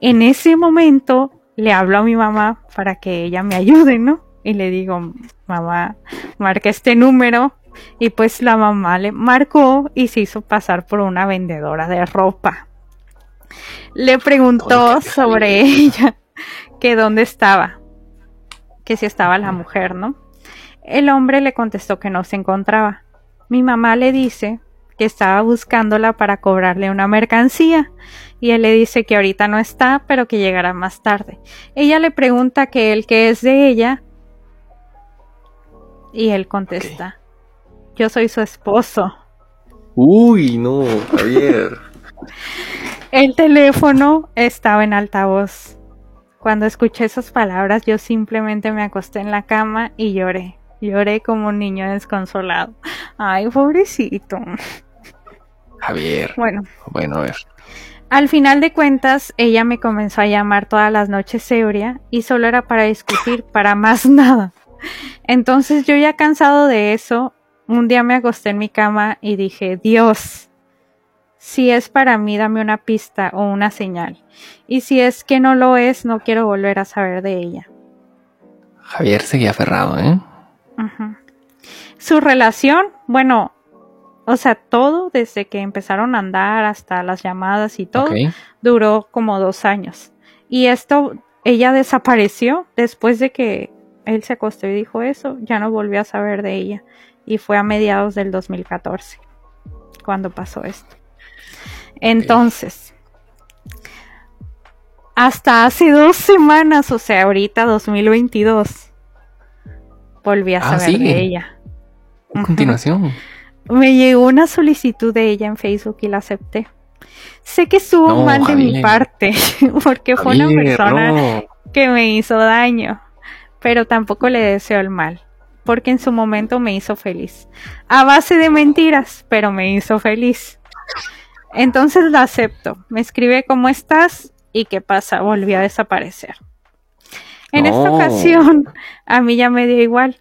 En ese momento le hablo a mi mamá para que ella me ayude, ¿no? Y le digo, mamá, marca este número. Y pues la mamá le marcó y se hizo pasar por una vendedora de ropa. Le preguntó sobre ella, que dónde estaba, que si estaba la mujer, ¿no? El hombre le contestó que no se encontraba. Mi mamá le dice que estaba buscándola para cobrarle una mercancía y él le dice que ahorita no está, pero que llegará más tarde. Ella le pregunta que él que es de ella y él contesta, yo soy su esposo. Uy, no, Javier. *laughs* El teléfono estaba en altavoz. Cuando escuché esas palabras yo simplemente me acosté en la cama y lloré. Lloré como un niño desconsolado. Ay, pobrecito. Javier. Bueno. Bueno, a ver. Al final de cuentas, ella me comenzó a llamar todas las noches ebria y solo era para discutir, *laughs* para más nada. Entonces yo ya cansado de eso, un día me acosté en mi cama y dije, Dios, si es para mí, dame una pista o una señal. Y si es que no lo es, no quiero volver a saber de ella. Javier seguía aferrado, ¿eh? Su relación, bueno, o sea, todo desde que empezaron a andar hasta las llamadas y todo, duró como dos años. Y esto, ella desapareció después de que él se acostó y dijo eso, ya no volvió a saber de ella. Y fue a mediados del 2014 cuando pasó esto. Entonces, hasta hace dos semanas, o sea, ahorita 2022, volví a ah, saber de ella. A continuación. Me llegó una solicitud de ella en Facebook y la acepté. Sé que estuvo mal de mi parte, *laughs* porque fue una persona que me hizo daño, pero tampoco le deseo el mal, porque en su momento me hizo feliz. A base de mentiras, pero me hizo feliz. Entonces la acepto. Me escribe cómo estás y qué pasa, volvió a desaparecer. En esta ocasión, *laughs* a mí ya me dio igual.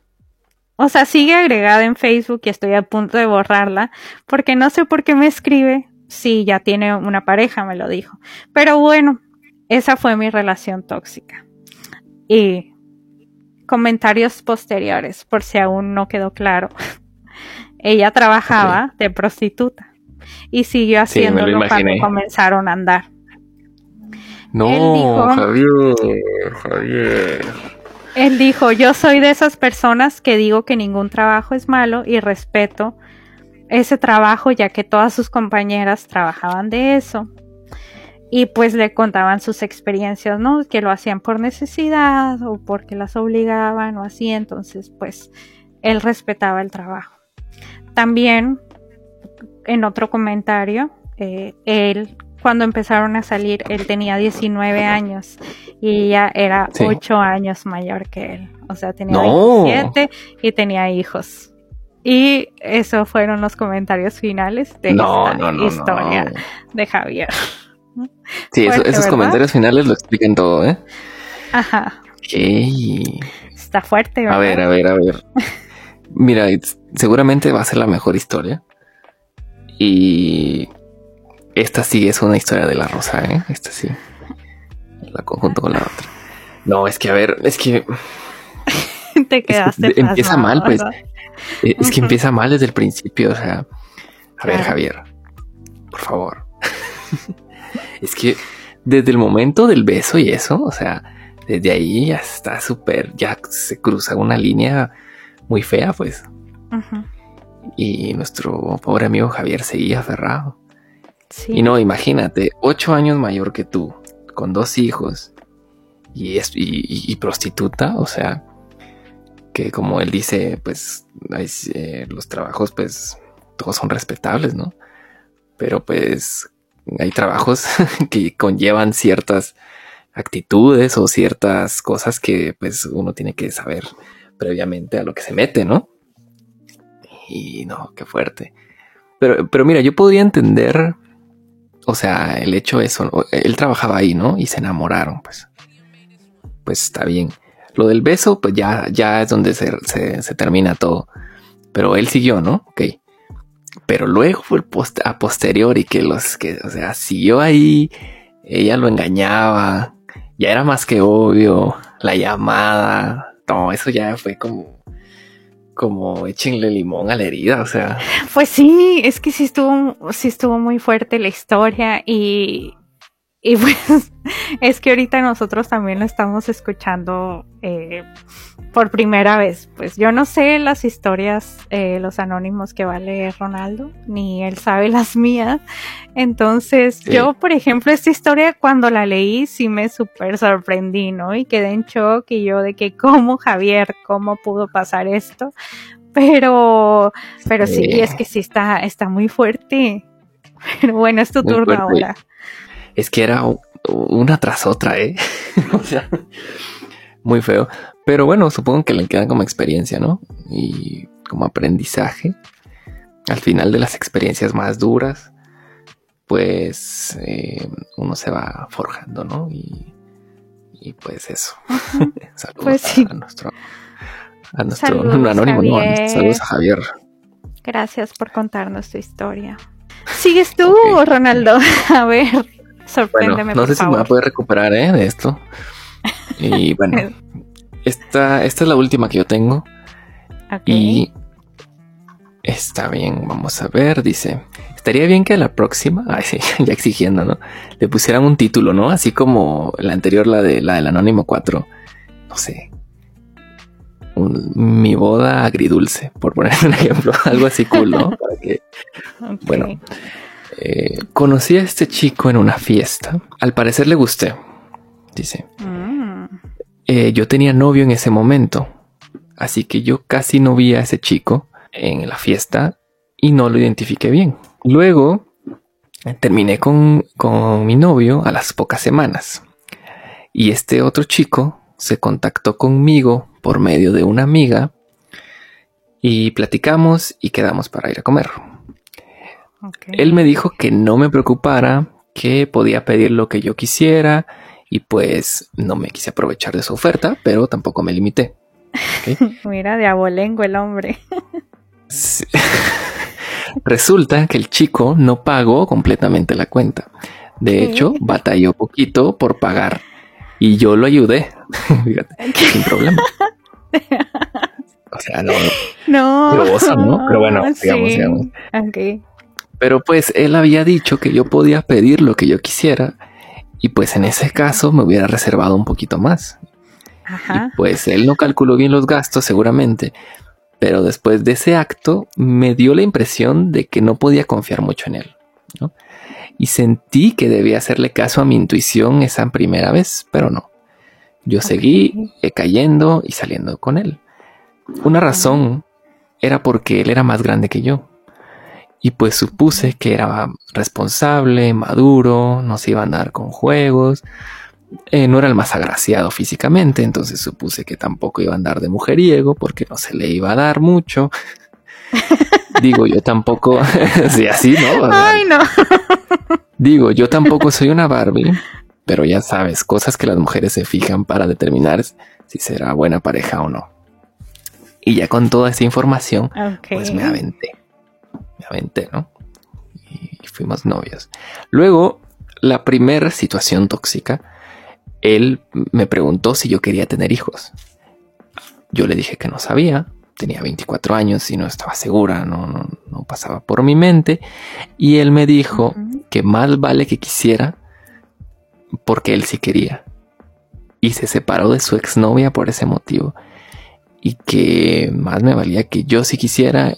O sea, sigue agregada en Facebook y estoy a punto de borrarla porque no sé por qué me escribe si ya tiene una pareja, me lo dijo. Pero bueno, esa fue mi relación tóxica. Y comentarios posteriores, por si aún no quedó claro. *laughs* Ella trabajaba de prostituta y siguió haciéndolo cuando comenzaron a andar. No, Javier, Javier. Él dijo, yo soy de esas personas que digo que ningún trabajo es malo y respeto ese trabajo ya que todas sus compañeras trabajaban de eso. Y pues le contaban sus experiencias, ¿no? Que lo hacían por necesidad o porque las obligaban o así. Entonces, pues él respetaba el trabajo. También, en otro comentario, eh, él cuando empezaron a salir, él tenía 19 años y ella era 8 años mayor que él. O sea, tenía 27 y tenía hijos. Y esos fueron los comentarios finales de esta historia de Javier. Sí, esos comentarios finales lo explican todo, ¿eh? Ajá. Está fuerte, ¿verdad? A ver, a ver, a ver. Mira, seguramente va a ser la mejor historia. Y esta sí es una historia de la rosa, ¿eh? Esta sí. La conjunto con la otra. No, es que a ver, es que. *laughs* Te quedaste. empieza mal, pues. *laughs* Es que empieza mal desde el principio. O sea, a ver, Javier, por favor. *laughs* es que desde el momento del beso y eso, o sea, desde ahí ya está súper, ya se cruza una línea muy fea, pues. Y nuestro pobre amigo Javier seguía aferrado. Y no, imagínate, ocho años mayor que tú, con dos hijos y, y, prostituta, o sea, que como él dice, pues eh, los trabajos, pues todos son respetables, ¿no? Pero pues hay trabajos *laughs* que conllevan ciertas actitudes o ciertas cosas que pues uno tiene que saber previamente a lo que se mete, ¿no? Y no, qué fuerte. Pero, pero mira, yo podría entender, o sea, el hecho eso, él trabajaba ahí, ¿no? Y se enamoraron, pues. Pues está bien. Lo del beso, pues ya, ya es donde se, se, termina todo. Pero él siguió, ¿no? Ok. Pero luego fue a posteriori que los que, o sea, siguió ahí, ella lo engañaba, ya era más que obvio, la llamada, no, eso ya fue como, como échenle limón a la herida, o sea. Pues sí, es que sí estuvo, sí estuvo muy fuerte la historia y, y pues *laughs* es que ahorita nosotros también lo estamos escuchando eh, por primera vez. Pues yo no sé las historias, eh, los anónimos que va a leer Ronaldo, ni él sabe las mías. Entonces yo, por ejemplo, esta historia cuando la leí sí me súper sorprendí, ¿no? Y quedé en shock y yo de que cómo Javier, cómo pudo pasar esto. Pero, pero sí, es que sí está, está muy fuerte. *laughs* Pero bueno, es tu turno ahora es que era una tras otra, ¿eh? *laughs* o sea, muy feo. Pero bueno, supongo que le quedan como experiencia, ¿no? Y como aprendizaje. Al final de las experiencias más duras, pues eh, uno se va forjando, ¿no? Y, y pues eso. *laughs* Saludos pues a, nuestro, a nuestro anónimo, ¿no? Saludos a Javier. Gracias por contarnos tu historia. Sigues tú, Ronaldo. *laughs* A ver. Sorpréndeme. no sé si me voy a poder recuperar ¿eh? de esto. Y *laughs* bueno, esta, esta es la última que yo tengo. Y está bien, vamos a ver. Dice: Estaría bien que a la próxima, *laughs* ay, sí, ya exigiendo, ¿no? Le pusieran un título, ¿no? Así como la anterior, la de la del Anónimo 4. No sé. mi boda agridulce, por poner un *laughs* ejemplo, algo así cool, ¿no? Para que, bueno, eh, conocí a este chico en una fiesta. Al parecer le gusté, dice. Mm. Eh, yo tenía novio en ese momento, así que yo casi no vi a ese chico en la fiesta y no lo identifiqué bien. Luego terminé con, con mi novio a las pocas semanas y este otro chico se contactó conmigo por medio de una amiga y platicamos y quedamos para ir a comer. Él me dijo que no me preocupara, que podía pedir lo que yo quisiera y pues no me quise aprovechar de su oferta, pero tampoco me limité. *laughs* Mira, de abolengo el hombre. *laughs* Resulta que el chico no pagó completamente la cuenta. De hecho, batalló poquito por pagar y yo lo ayudé. *laughs* sin problema. O sea, no. No. ¿no? Pero bueno, digamos, digamos. Pero pues él había dicho que yo podía pedir lo que yo quisiera y pues en ese caso me hubiera reservado un poquito más. Ajá. pues él no calculó bien los gastos seguramente, pero después de ese acto me dio la impresión de que no podía confiar mucho en él. Y sentí que debía hacerle caso a mi intuición esa primera vez, pero no. Yo seguí cayendo y saliendo con él. Una razón era porque él era más grande que yo y pues supuse que era responsable, maduro, no se iba a andar con juegos, eh, no era el más agraciado físicamente, entonces supuse que tampoco iba a andar de mujeriego porque no se le iba a dar mucho. *laughs* Digo, yo tampoco, *laughs* sí, así, ¿no? Ay, no. Digo, yo tampoco soy una Barbie, *laughs* pero ya sabes, cosas que las mujeres se fijan para determinar si será buena pareja o no. Y ya con toda esa información, pues me aventé. ¿No? Y fuimos novios. Luego, la primera situación tóxica, él me preguntó si yo quería tener hijos. Yo le dije que no sabía, tenía 24 años y no estaba segura, no, no, pasaba por mi mente. Y él me dijo que más vale que quisiera porque él sí quería. Y se separó de su exnovia por ese motivo. Y que más me valía que yo sí quisiera.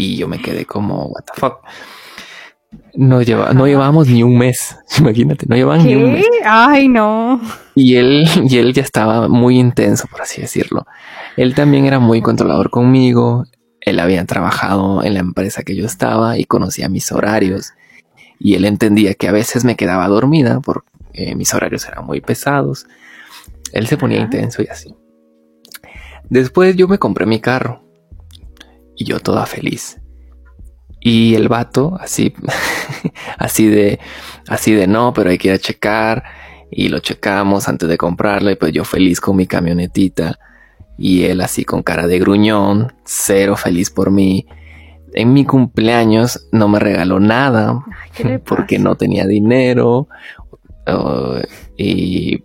Y yo me quedé como, what the fuck. No, lleva, no llevábamos ni un mes, *laughs* imagínate, no llevaban ni un mes. Ay, no. Y él, y él ya estaba muy intenso, por así decirlo. Él también era muy controlador conmigo. Él había trabajado en la empresa que yo estaba y conocía mis horarios. Y él entendía que a veces me quedaba dormida porque mis horarios eran muy pesados. Él se ponía intenso y así. Después yo me compré mi carro y yo toda feliz. Y el vato, así, *laughs* así de, así de no, pero hay que ir a checar. Y lo checamos antes de comprarlo. Y pues yo feliz con mi camionetita. Y él así con cara de gruñón, cero feliz por mí. En mi cumpleaños no me regaló nada *laughs* porque no tenía dinero. Uh, *laughs* y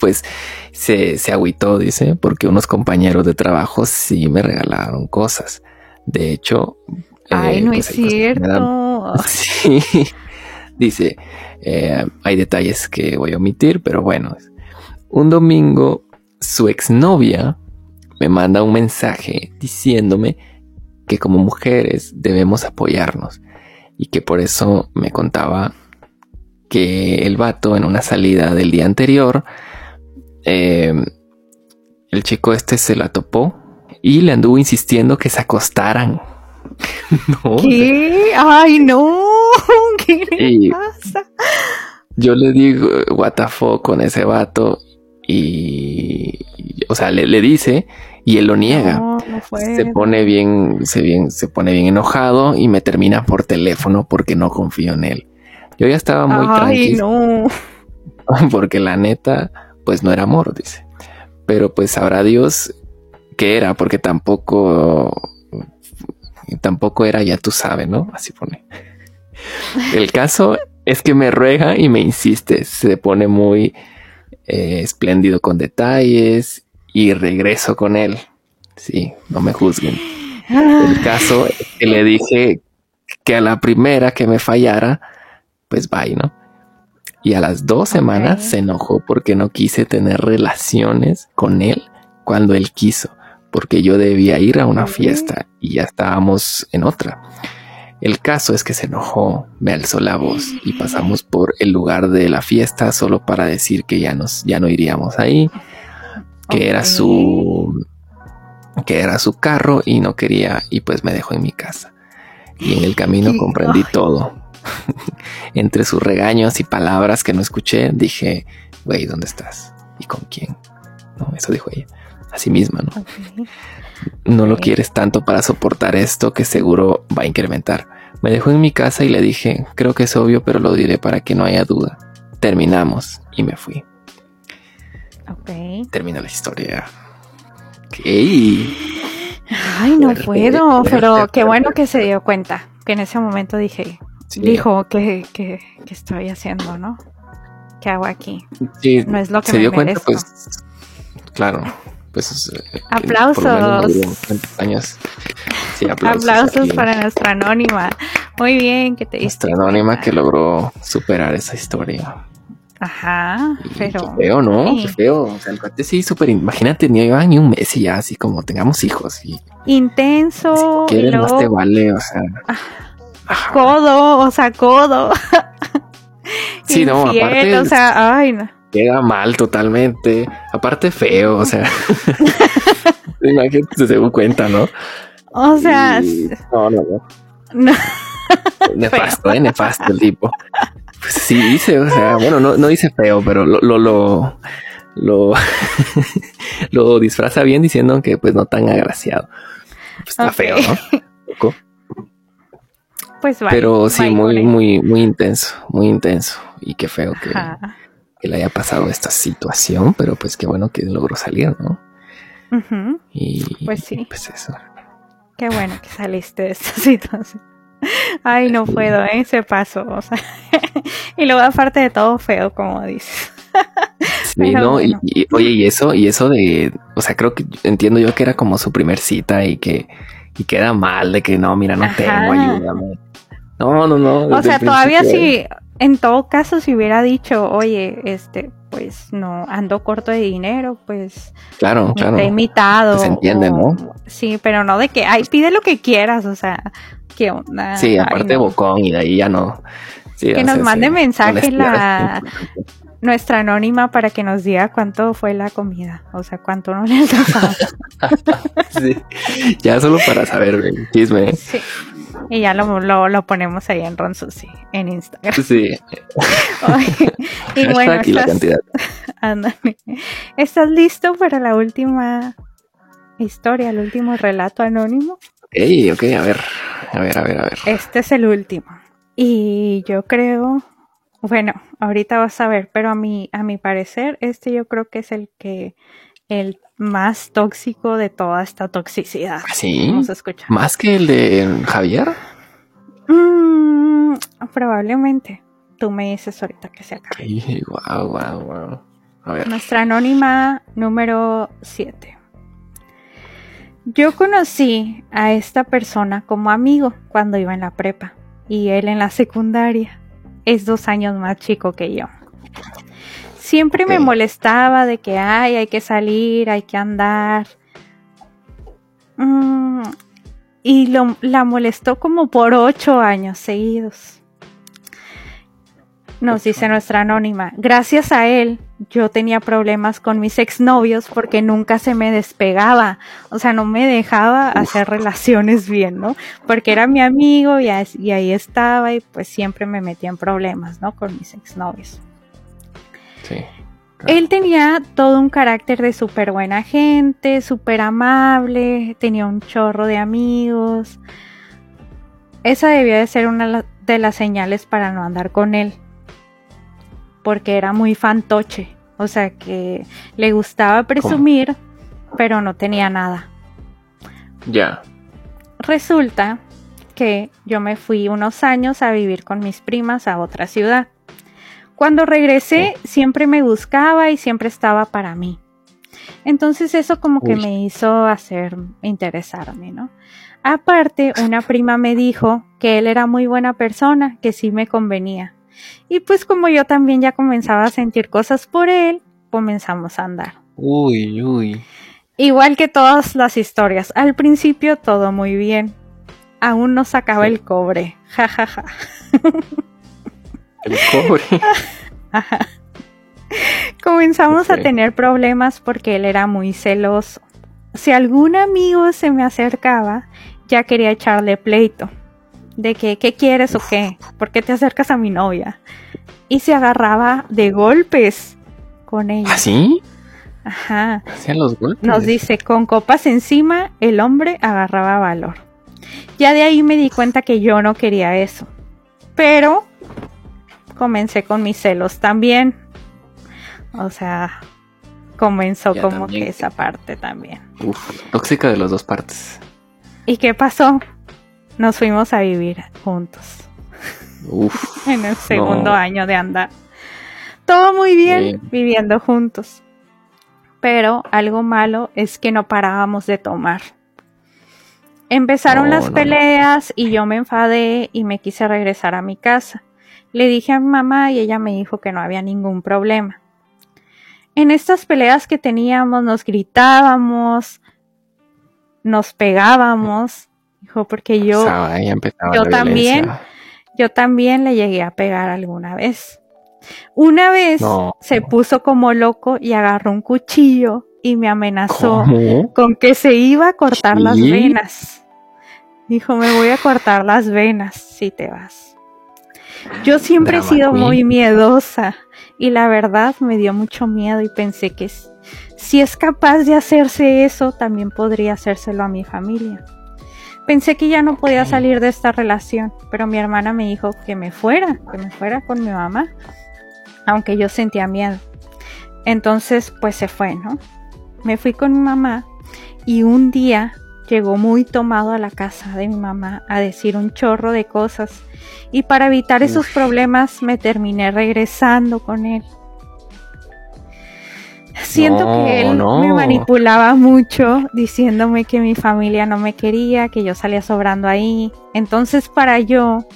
pues se, se agüitó, dice, porque unos compañeros de trabajo sí me regalaron cosas. De hecho, Ay, eh, no es pues, cierto. *laughs* Sí. Dice, eh, hay detalles que voy a omitir, pero bueno. Un domingo, su exnovia me manda un mensaje diciéndome que como mujeres debemos apoyarnos y que por eso me contaba que el vato en una salida del día anterior, eh, el chico este se la topó y le anduvo insistiendo que se acostaran *laughs* no. ¿Qué? Ay, no. *laughs* ¿Qué le pasa? Yo le digo, what the fuck con ese vato. Y, o sea, le, le, dice y él lo niega. No, no se pone bien, se bien, se pone bien enojado y me termina por teléfono porque no confío en él. Yo ya estaba muy Ay, no. *laughs* Porque la neta, pues no era amor, dice. Pero pues sabrá Dios qué era, porque tampoco tampoco era ya tú sabes, ¿no? Así pone. *laughs* El caso es que me ruega y me insiste, se pone muy eh, espléndido con detalles y regreso con él. Sí, no me juzguen. El caso es que le dije que a la primera que me fallara, pues bye, ¿no? Y a las dos semanas se enojó porque no quise tener relaciones con él cuando él quiso porque yo debía ir a una fiesta y ya estábamos en otra. El caso es que se enojó, me alzó la voz y pasamos por el lugar de la fiesta solo para decir que ya nos ya no iríamos ahí, que era su que era su carro y no quería y pues me dejó en mi casa. Y en el camino comprendí todo. *laughs* Entre sus regaños y palabras que no escuché, dije, güey, ¿dónde estás? ¿Y con quién? No, eso dijo ella a sí misma, ¿no? No lo quieres tanto para soportar esto que seguro va a incrementar. Me dejó en mi casa y le dije, creo que es obvio, pero lo diré para que no haya duda. Terminamos y me fui. Ok. Termina la historia. Ok. Ay, no puedo, pero qué bueno que se dio cuenta. Que en ese momento dije, dijo que, que, estoy haciendo, ¿no? ¿Qué hago aquí? Sí, no es lo que se dio cuenta, pues, claro pues eh, aplausos. Años. *laughs* aplausos. para nuestra anónima. Muy bien, que te Nuestra anónima que logró superar esa historia. Ajá, pero. Qué feo, ¿no? Qué feo. O sea, el cuate sí, súper. Imagínate, ni iba ni un mes y ya, así como tengamos hijos. Y, Intenso. Si quieres, más te vale, o sea. Ah, codo, o sea, codo. sí, no, aparte. O sea, ay, no queda mal totalmente. Aparte feo, o sea. *laughs* Imagínate según cuenta, ¿no? O sea. No, no, no. *laughs* Nefasto, ¿eh? Nefasto el tipo. Pues sí dice, o sea, bueno, no, no dice feo, pero lo, lo, lo, lo, *laughs* lo disfraza bien diciendo que pues no tan agraciado. Pues está feo, ¿no? Pues vale, Pero sí, muy, muy, muy intenso, muy intenso. Y qué feo que, que le haya pasado esta situación, pero pues qué bueno que logró salir, ¿no? Y pues sí. Pues eso. Qué bueno que saliste de esta *laughs* situación. Ay, no puedo, ¿eh? Se pasó. O sea, *laughs* y luego aparte de todo feo, como dices. *laughs* no, y, oye, y eso, y eso de, o sea, creo que entiendo yo que era como su primer cita y que, y queda mal de que no, mira, no tengo, ayúdame. No, no, no. O sea, todavía sí, en todo caso, si hubiera dicho, oye, este, pues no, ando corto de dinero, pues. Claro, claro. Te he imitado. se entiende, ¿no? Sí, pero no de que, ay, pide lo que quieras, o sea, qué onda. Sí, aparte bocón y de ahí ya no. que nos mande mensaje la nuestra anónima para que nos diga cuánto fue la comida, o sea, cuánto nos le *laughs* sí, ya solo para saber, chisme. Sí. Y ya lo, lo, ponemos ahí en Ron en Instagram. Sí. *laughs* y bueno, estás, *laughs* ¿estás listo para la última historia, el último relato anónimo? Ey, ok, a ver, a ver, a ver, a ver. Este es el último. Y yo creo, bueno, ahorita vas a ver, pero a mi, a mi parecer, este yo creo que es el que, el más tóxico de toda esta toxicidad. ¿Ah, ¿Sí? Vamos a escuchar. ¿Más que el de Javier? Mm, probablemente. Tú me dices ahorita que se acabe. wow, wow, wow. A ver. Nuestra anónima número 7. Yo conocí a esta persona como amigo cuando iba en la prepa y él en la secundaria. Es dos años más chico que yo. Siempre me molestaba de que ay, hay que salir, hay que andar. Mm, y lo, la molestó como por ocho años seguidos. Nos dice nuestra anónima, gracias a él yo tenía problemas con mis exnovios porque nunca se me despegaba, o sea, no me dejaba hacer relaciones bien, ¿no? Porque era mi amigo y, y ahí estaba y pues siempre me metía en problemas, ¿no? Con mis exnovios. Él tenía todo un carácter de súper buena gente, súper amable, tenía un chorro de amigos. Esa debía de ser una de las señales para no andar con él. Porque era muy fantoche. O sea que le gustaba presumir, pero no tenía nada. Ya. Resulta que yo me fui unos años a vivir con mis primas a otra ciudad. Cuando regresé, siempre me buscaba y siempre estaba para mí. Entonces eso como que me hizo hacer interesarme, ¿no? Aparte, una prima me dijo que él era muy buena persona, que sí me convenía. Y pues como yo también ya comenzaba a sentir cosas por él, comenzamos a andar. Uy, uy. Igual que todas las historias, al principio todo muy bien. Aún no sacaba el cobre. Ja, ja, ja. *laughs* El cobre. *laughs* Comenzamos a tener problemas porque él era muy celoso. Si algún amigo se me acercaba, ya quería echarle pleito. De que, ¿qué quieres o qué? ¿Por qué te acercas a mi novia? Y se agarraba de golpes con ella. ¿Así? ¿Ah, Ajá. Hacían los golpes. Nos dice, con copas encima, el hombre agarraba valor. Ya de ahí me di cuenta que yo no quería eso. Pero comencé con mis celos también. O sea, comenzó como que esa parte también. Uf, tóxica de las dos partes. ¿Y qué pasó? Nos fuimos a vivir juntos. Uf, *laughs* en el segundo año de andar. Todo muy bien, viviendo juntos. Pero algo malo es que no parábamos de tomar. Empezaron las peleas y yo me enfadé y me quise regresar a mi casa. Le dije a mi mamá y ella me dijo que no había ningún problema. En estas peleas que teníamos nos gritábamos, nos pegábamos, dijo, porque yo, yo también, yo también le llegué a pegar alguna vez. Una vez se puso como loco y agarró un cuchillo y me amenazó con que se iba a cortar las venas. Dijo, me voy a cortar las venas si te vas. Yo siempre he sido muy miedosa y la verdad me dio mucho miedo y pensé que si es capaz de hacerse eso, también podría hacérselo a mi familia. Pensé que ya no podía salir de esta relación, pero mi hermana me dijo que me fuera, que me fuera con mi mamá, aunque yo sentía miedo. Entonces, pues se fue, ¿no? Me fui con mi mamá y un día llegó muy tomado a la casa de mi mamá a decir un chorro de cosas y para evitar esos problemas me terminé regresando con él. Siento que él me manipulaba mucho diciéndome que mi familia no me quería, que yo salía sobrando ahí. Entonces para yo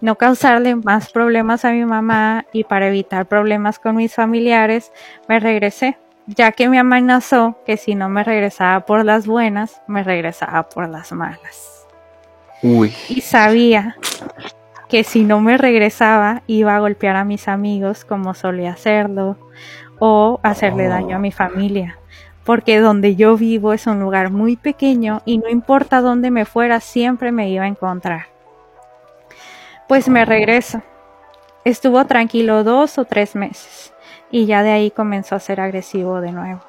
no causarle más problemas a mi mamá y para evitar problemas con mis familiares, me regresé, ya que me amenazó que si no me regresaba por las buenas, me regresaba por las malas. Uy. Y sabía que si no me regresaba iba a golpear a mis amigos como solía hacerlo o hacerle daño a mi familia. Porque donde yo vivo es un lugar muy pequeño y no importa dónde me fuera, siempre me iba a encontrar. Pues me regreso. Estuvo tranquilo dos o tres meses y ya de ahí comenzó a ser agresivo de nuevo.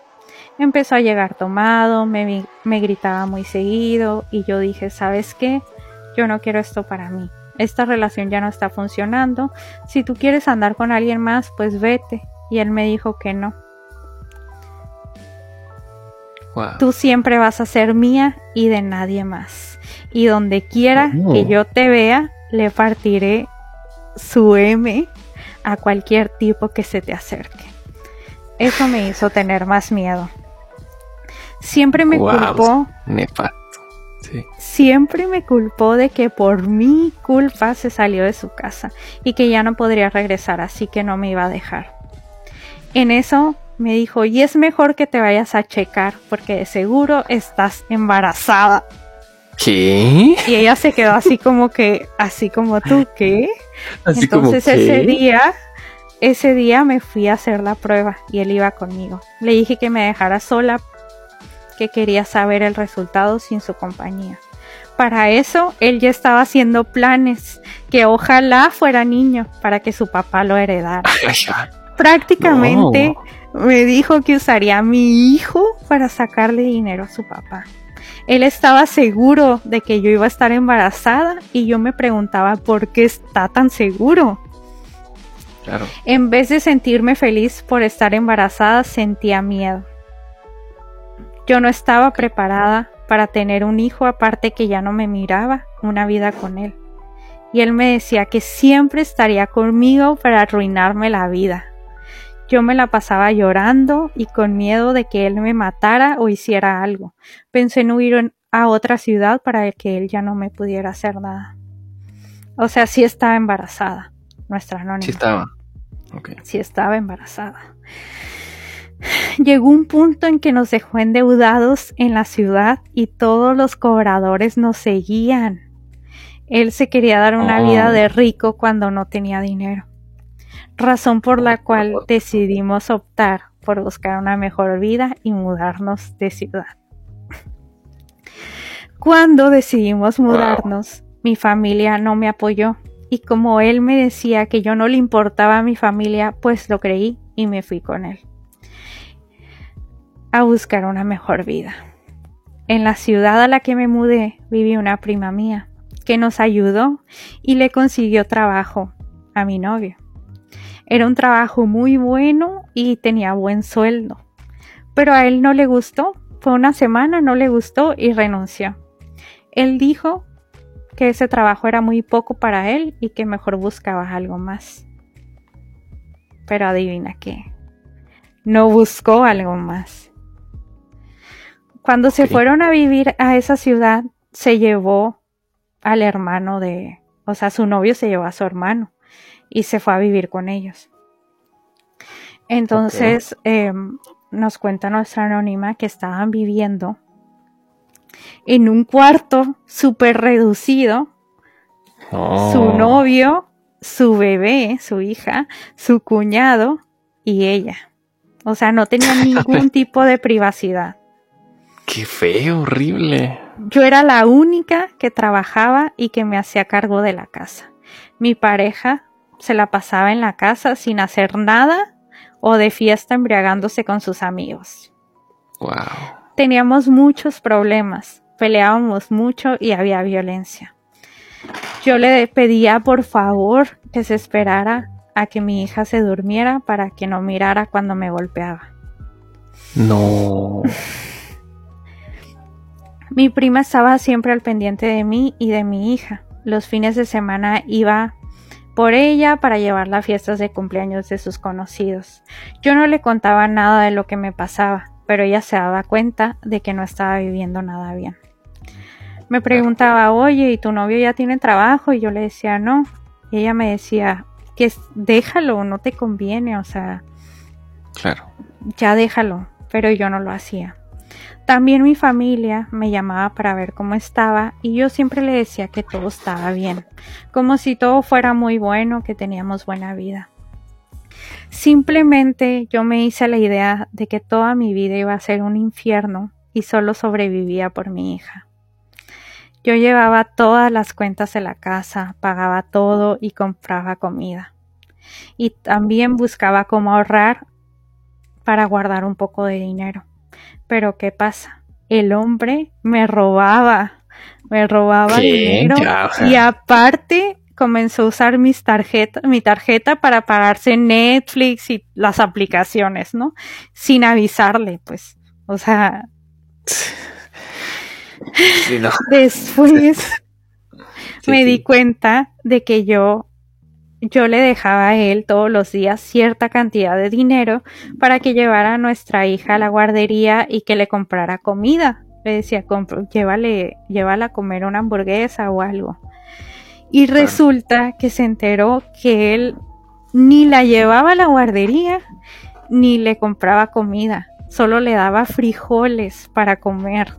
Empezó a llegar tomado, me, me gritaba muy seguido y yo dije, ¿sabes qué? Yo no quiero esto para mí. Esta relación ya no está funcionando. Si tú quieres andar con alguien más, pues vete y él me dijo que no. Tú siempre vas a ser mía y de nadie más. Y donde quiera que yo te vea, le partiré su M a cualquier tipo que se te acerque. Eso me hizo tener más miedo. Siempre me culpó. Siempre me culpó de que por mi culpa se salió de su casa y que ya no podría regresar, así que no me iba a dejar. En eso me dijo, y es mejor que te vayas a checar porque de seguro estás embarazada. ¿Qué? Y ella se quedó así como que, así como tú, ¿qué? Entonces ese día, ese día me fui a hacer la prueba y él iba conmigo. Le dije que me dejara sola, que quería saber el resultado sin su compañía. Para eso, él ya estaba haciendo planes, que ojalá fuera niño, para que su papá lo heredara. prácticamente me dijo que usaría a mi hijo para sacarle dinero a su papá. Él estaba seguro de que yo iba a estar embarazada y yo me preguntaba por qué está tan seguro. Claro. En vez de sentirme feliz por estar embarazada, sentía miedo. Yo no estaba preparada para tener un hijo aparte que ya no me miraba una vida con él. Y él me decía que siempre estaría conmigo para arruinarme la vida. Yo me la pasaba llorando y con miedo de que él me matara o hiciera algo. Pensé en huir a otra ciudad para que él ya no me pudiera hacer nada. O sea, sí estaba embarazada, nuestra anónima. Sí estaba. Sí estaba embarazada. Llegó un punto en que nos dejó endeudados en la ciudad y todos los cobradores nos seguían. Él se quería dar una vida oh. de rico cuando no tenía dinero razón por la cual decidimos optar por buscar una mejor vida y mudarnos de ciudad. Cuando decidimos mudarnos, mi familia no me apoyó y como él me decía que yo no le importaba a mi familia, pues lo creí y me fui con él a buscar una mejor vida. En la ciudad a la que me mudé viví una prima mía que nos ayudó y le consiguió trabajo a mi novio. Era un trabajo muy bueno y tenía buen sueldo. Pero a él no le gustó. Fue una semana, no le gustó y renunció. Él dijo que ese trabajo era muy poco para él y que mejor buscaba algo más. Pero adivina qué. No buscó algo más. Cuando se fueron a vivir a esa ciudad, se llevó al hermano de, o sea, su novio se llevó a su hermano y se fue a vivir con ellos. Entonces em, nos cuenta nuestra anónima que estaban viviendo en un cuarto súper reducido. Su oh. novio, su bebé, su hija, su cuñado y ella. O sea, no tenía *laughs* ningún tipo de privacidad. Qué feo, horrible. Yo era la única que trabajaba y que me hacía cargo de la casa. Mi pareja se la pasaba en la casa sin hacer nada o de fiesta embriagándose con sus amigos. Wow. Teníamos muchos problemas, peleábamos mucho y había violencia. Yo le pedía por favor que se esperara a que mi hija se durmiera para que no mirara cuando me golpeaba. No. *laughs* Mi prima estaba siempre al pendiente de mí y de mi hija. Los fines de semana iba por ella para llevarla a fiestas de cumpleaños de sus conocidos. Yo no le contaba nada de lo que me pasaba, pero ella se daba cuenta de que no estaba viviendo nada bien. Me preguntaba, oye, ¿y tu novio ya tiene trabajo? Y yo le decía, no. Y ella me decía, que déjalo, no te conviene, o sea. Claro. Ya déjalo, pero yo no lo hacía. También mi familia me llamaba para ver cómo estaba y yo siempre le decía que todo estaba bien, como si todo fuera muy bueno, que teníamos buena vida. Simplemente yo me hice la idea de que toda mi vida iba a ser un infierno y solo sobrevivía por mi hija. Yo llevaba todas las cuentas de la casa, pagaba todo y compraba comida. Y también buscaba cómo ahorrar para guardar un poco de dinero. Pero ¿qué pasa? El hombre me robaba, me robaba dinero y aparte comenzó a usar mis tarjetas, mi tarjeta para pagarse Netflix y las aplicaciones, ¿no? Sin avisarle, pues. O sea. Después *laughs* me di cuenta de que yo yo le dejaba a él todos los días cierta cantidad de dinero para que llevara a nuestra hija a la guardería y que le comprara comida. Le decía, llévale, llévala a comer una hamburguesa o algo. Y resulta que se enteró que él ni la llevaba a la guardería ni le compraba comida, solo le daba frijoles para comer.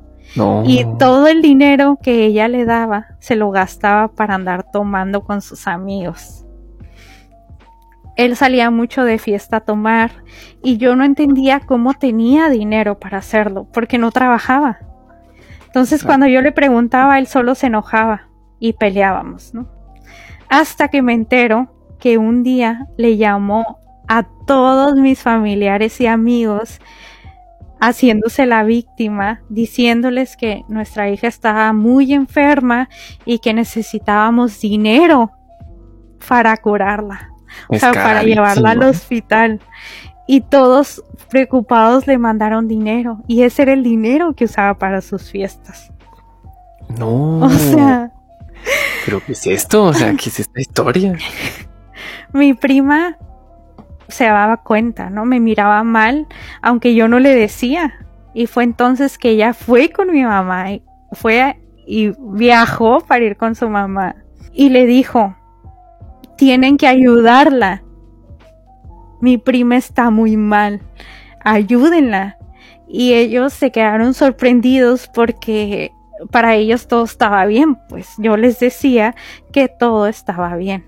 Y todo el dinero que ella le daba se lo gastaba para andar tomando con sus amigos él salía mucho de fiesta a tomar y yo no entendía cómo tenía dinero para hacerlo, porque no trabajaba. Entonces cuando yo le preguntaba, él solo se enojaba y peleábamos, ¿no? Hasta que me entero que un día le llamó a todos mis familiares y amigos haciéndose la víctima, diciéndoles que nuestra hija estaba muy enferma y que necesitábamos dinero para curarla o sea, para llevarla al hospital. Y todos preocupados le mandaron dinero. Y ese era el dinero que usaba para sus fiestas. No. O sea. ¿Pero qué es esto? O sea, ¿qué es esta historia? *laughs* Mi prima se daba cuenta, ¿no? Me miraba mal, aunque yo no le decía. Y fue entonces que ella fue con mi mamá, y fue y viajó para ir con su mamá. Y le dijo, tienen que ayudarla. Mi prima está muy mal. Ayúdenla. Y ellos se quedaron sorprendidos porque para ellos todo estaba bien. Pues yo les decía que todo estaba bien.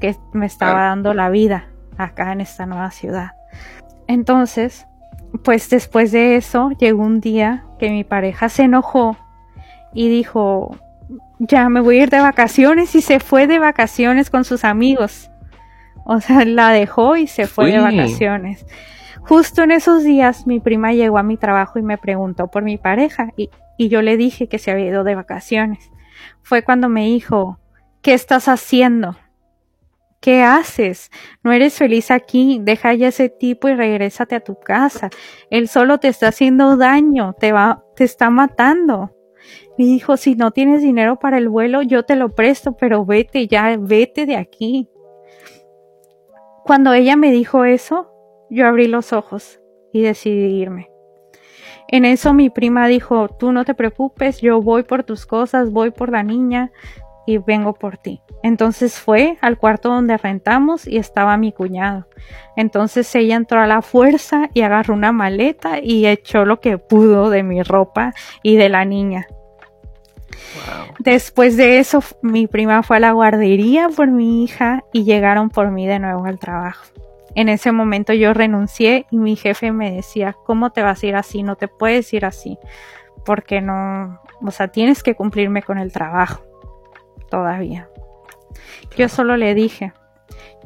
Que me estaba dando la vida acá en esta nueva ciudad. Entonces, pues después de eso llegó un día que mi pareja se enojó y dijo, ya me voy a ir de vacaciones y se fue de vacaciones con sus amigos. O sea, la dejó y se fue de vacaciones. Justo en esos días mi prima llegó a mi trabajo y me preguntó por mi pareja y, y yo le dije que se había ido de vacaciones. Fue cuando me dijo, ¿qué estás haciendo? ¿Qué haces? No eres feliz aquí, deja ya ese tipo y regrésate a tu casa. Él solo te está haciendo daño, te va, te está matando. Me dijo, si no tienes dinero para el vuelo, yo te lo presto, pero vete ya, vete de aquí. Cuando ella me dijo eso, yo abrí los ojos y decidí irme. En eso mi prima dijo, tú no te preocupes, yo voy por tus cosas, voy por la niña y vengo por ti. Entonces fue al cuarto donde rentamos y estaba mi cuñado. Entonces ella entró a la fuerza y agarró una maleta y echó lo que pudo de mi ropa y de la niña. Después de eso, mi prima fue a la guardería por mi hija y llegaron por mí de nuevo al trabajo. En ese momento yo renuncié y mi jefe me decía, ¿cómo te vas a ir así? No te puedes ir así, porque no, o sea, tienes que cumplirme con el trabajo todavía. Yo solo le dije,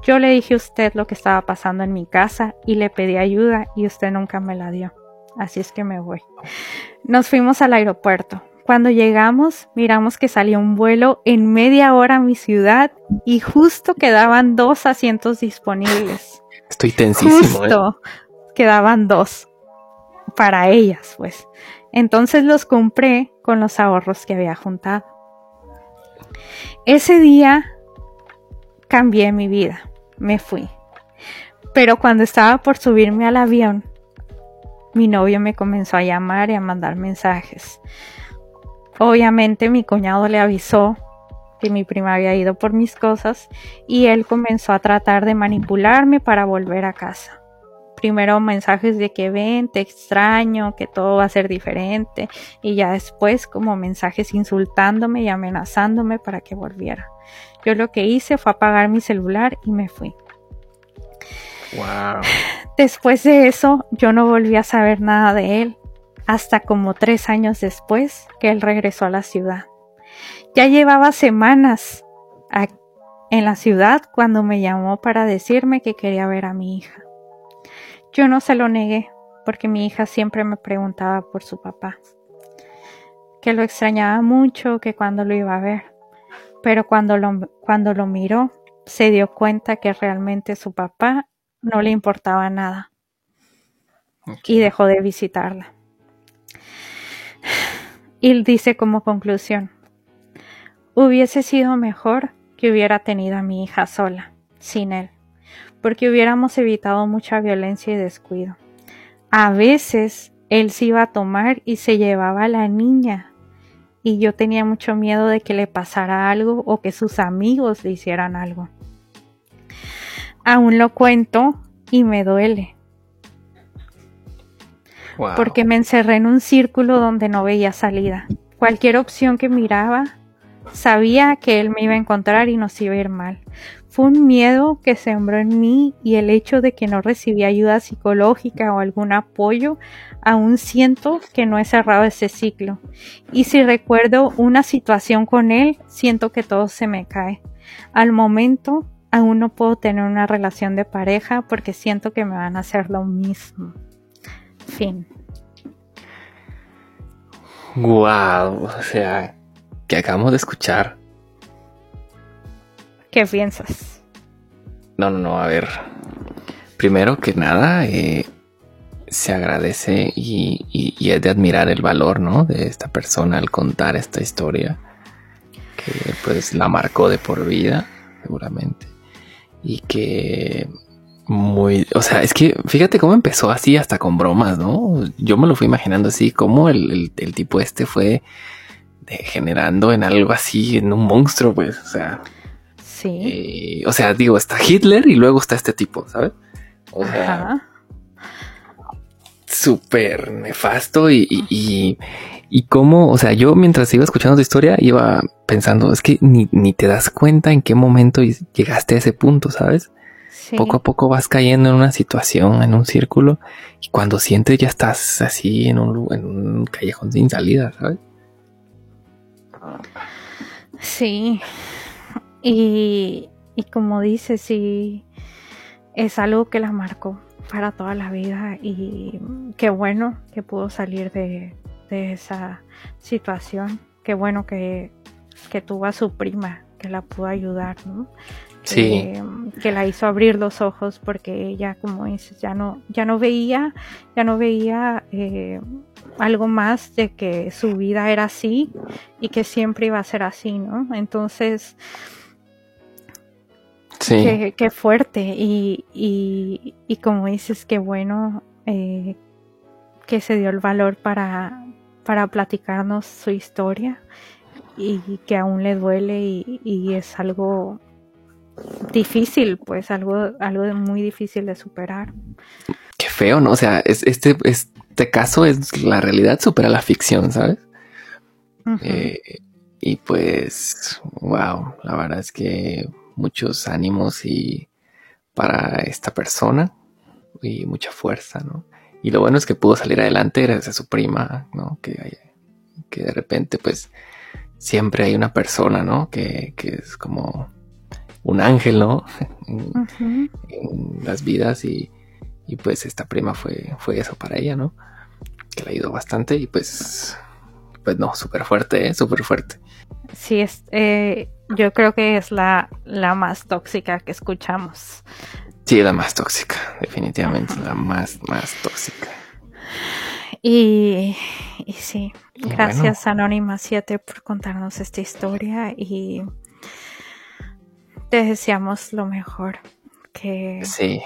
yo le dije a usted lo que estaba pasando en mi casa y le pedí ayuda y usted nunca me la dio. Así es que me voy. Nos fuimos al aeropuerto. Cuando llegamos, miramos que salía un vuelo en media hora a mi ciudad y justo quedaban dos asientos disponibles. *laughs* Estoy tensísimo. ¿eh? Justo quedaban dos para ellas, pues. Entonces los compré con los ahorros que había juntado. Ese día cambié mi vida, me fui. Pero cuando estaba por subirme al avión, mi novio me comenzó a llamar y a mandar mensajes. Obviamente mi cuñado le avisó que mi prima había ido por mis cosas y él comenzó a tratar de manipularme para volver a casa. Primero mensajes de que ven, te extraño, que todo va a ser diferente y ya después como mensajes insultándome y amenazándome para que volviera. Yo lo que hice fue apagar mi celular y me fui. Wow. Después de eso, yo no volví a saber nada de él hasta como tres años después que él regresó a la ciudad. Ya llevaba semanas en la ciudad cuando me llamó para decirme que quería ver a mi hija. Yo no se lo negué porque mi hija siempre me preguntaba por su papá, que lo extrañaba mucho, que cuando lo iba a ver, pero cuando lo, cuando lo miró se dio cuenta que realmente su papá no le importaba nada y dejó de visitarla. Y dice como conclusión, hubiese sido mejor que hubiera tenido a mi hija sola, sin él, porque hubiéramos evitado mucha violencia y descuido. A veces él se iba a tomar y se llevaba a la niña y yo tenía mucho miedo de que le pasara algo o que sus amigos le hicieran algo. Aún lo cuento y me duele. Porque me encerré en un círculo donde no veía salida. Cualquier opción que miraba, sabía que él me iba a encontrar y nos iba a ir mal. Fue un miedo que sembró en mí y el hecho de que no recibí ayuda psicológica o algún apoyo, aún siento que no he cerrado ese ciclo. Y si recuerdo una situación con él, siento que todo se me cae. Al momento, aún no puedo tener una relación de pareja porque siento que me van a hacer lo mismo. Fin. Wow, o sea, que acabamos de escuchar. ¿Qué piensas? No, no, no, a ver. Primero que nada, eh, se agradece y, y, es de admirar el valor, ¿no? De esta persona al contar esta historia que pues la marcó de por vida, seguramente. Y que muy, o sea, es que fíjate cómo empezó así hasta con bromas, ¿no? Yo me lo fui imaginando así, como el, tipo este fue degenerando en algo así, en un monstruo, pues, o sea. Sí. Eh, o sea, digo, está Hitler y luego está este tipo, ¿sabes? O sea, súper nefasto y, y, y, cómo, o sea, yo mientras iba escuchando tu historia iba pensando, es que ni, ni te das cuenta en qué momento llegaste a ese punto, ¿sabes? Poco a poco vas cayendo en una situación, en un círculo, y cuando sientes ya estás así en un, en un callejón sin salida, ¿sabes? Sí. Y, y como dices, sí, es algo que la marcó para toda la vida y qué bueno que pudo salir de, de esa situación. Qué bueno que, que tuvo a su prima que la pudo ayudar, ¿no? Que la hizo abrir los ojos porque ella, como dices, ya no, ya no veía, ya no veía eh, algo más de que su vida era así y que siempre iba a ser así, ¿no? Entonces, sí. qué, fuerte y, y, como dices, qué bueno eh, que se dio el valor para, para platicarnos su historia y que aún le duele y es algo difícil, pues algo, algo muy difícil de superar. Qué feo, ¿no? O sea, es, este, este caso es la realidad supera la ficción, ¿sabes? Eh, y pues, wow, la verdad es que muchos ánimos y para esta persona y mucha fuerza, ¿no? Y lo bueno es que pudo salir adelante gracias a su prima, ¿no? Que, que de repente, pues, siempre hay una persona, ¿no? Que, que es como un ángel, ¿no? en, las vidas y, pues esta prima fue, fue eso para ella, ¿no? Que le ayudó bastante y pues, pues no, súper fuerte, ¿eh? Súper fuerte. Sí, es, eh, yo creo que es la, la más tóxica que escuchamos. Sí, la más tóxica, definitivamente, la más, más tóxica. Y, y sí, gracias Anónima 7 por contarnos esta historia y te deseamos lo mejor, que sí,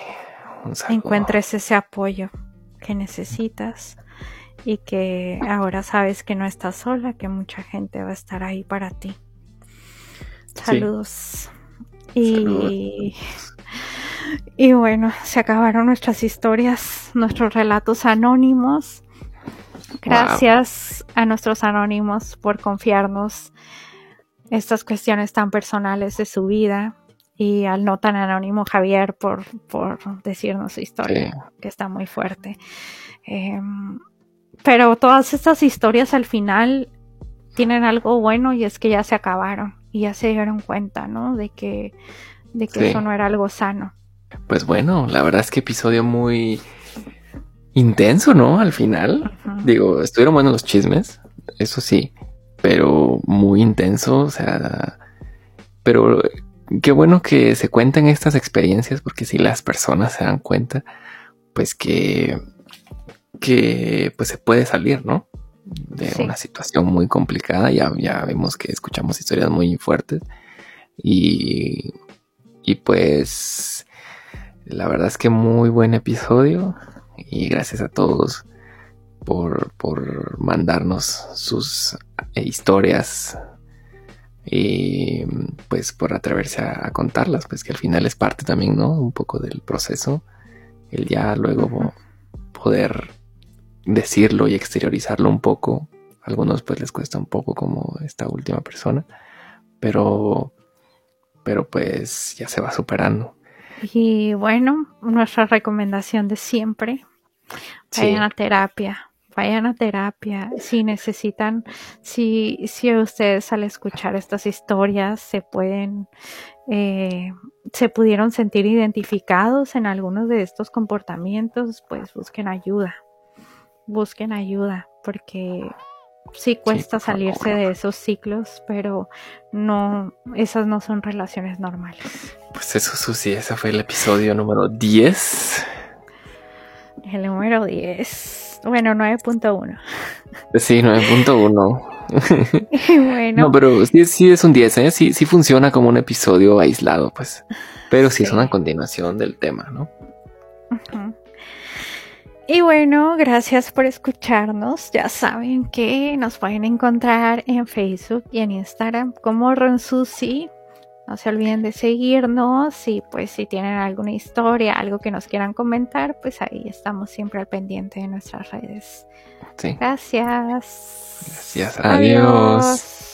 encuentres ese apoyo que necesitas y que ahora sabes que no estás sola, que mucha gente va a estar ahí para ti. Saludos. Y, *laughs* y bueno, se acabaron nuestras historias, nuestros relatos anónimos. Gracias a nuestros anónimos por confiarnos estas cuestiones tan personales de su vida y al no tan anónimo Javier por, por decirnos su historia, que está muy fuerte. Em, pero todas estas historias al final tienen algo bueno y es que ya se acabaron y ya se dieron cuenta, ¿no? De que, de que eso no era algo sano. Pues bueno, la verdad es que episodio muy intenso, ¿no? Al final. Digo, estuvieron buenos los chismes, eso sí, pero muy intenso, o sea, pero qué bueno que se cuenten estas experiencias porque si las personas se dan cuenta, pues que, que pues se puede salir, ¿no? de una situación muy complicada. Ya, ya vemos que escuchamos historias muy fuertes. Y, y pues la verdad es que muy buen episodio. Y gracias a todos por, por mandarnos sus eh, historias y pues por atreverse a, contarlas, pues que al final es parte también, ¿no? Un poco del proceso, el ya luego poder decirlo y exteriorizarlo un poco. A algunos pues les cuesta un poco como esta última persona, pero, pero pues ya se va superando. Y bueno, nuestra recomendación de siempre, vayan a terapia, vayan a terapia. Si necesitan, si, si ustedes al escuchar estas historias se pueden, eh, se pudieron sentir identificados en algunos de estos comportamientos, pues busquen ayuda busquen ayuda porque sí cuesta salirse de esos ciclos, pero no, esas no son relaciones normales. Pues eso, Susi, ese fue el episodio número 10. El número 10. Bueno, 9.1. Sí, 9.1. *laughs* bueno. No, pero sí, sí es un 10, ¿eh? Sí, sí funciona como un episodio aislado, pues. Pero sí, es una continuación del tema, ¿no? Y bueno, gracias por escucharnos. Ya saben que nos pueden encontrar en Facebook y en Instagram como Ronsusi. No se olviden de seguirnos y pues si tienen alguna historia, algo que nos quieran comentar, pues ahí estamos siempre al pendiente de nuestras redes. Sí. Gracias. Gracias. Adiós.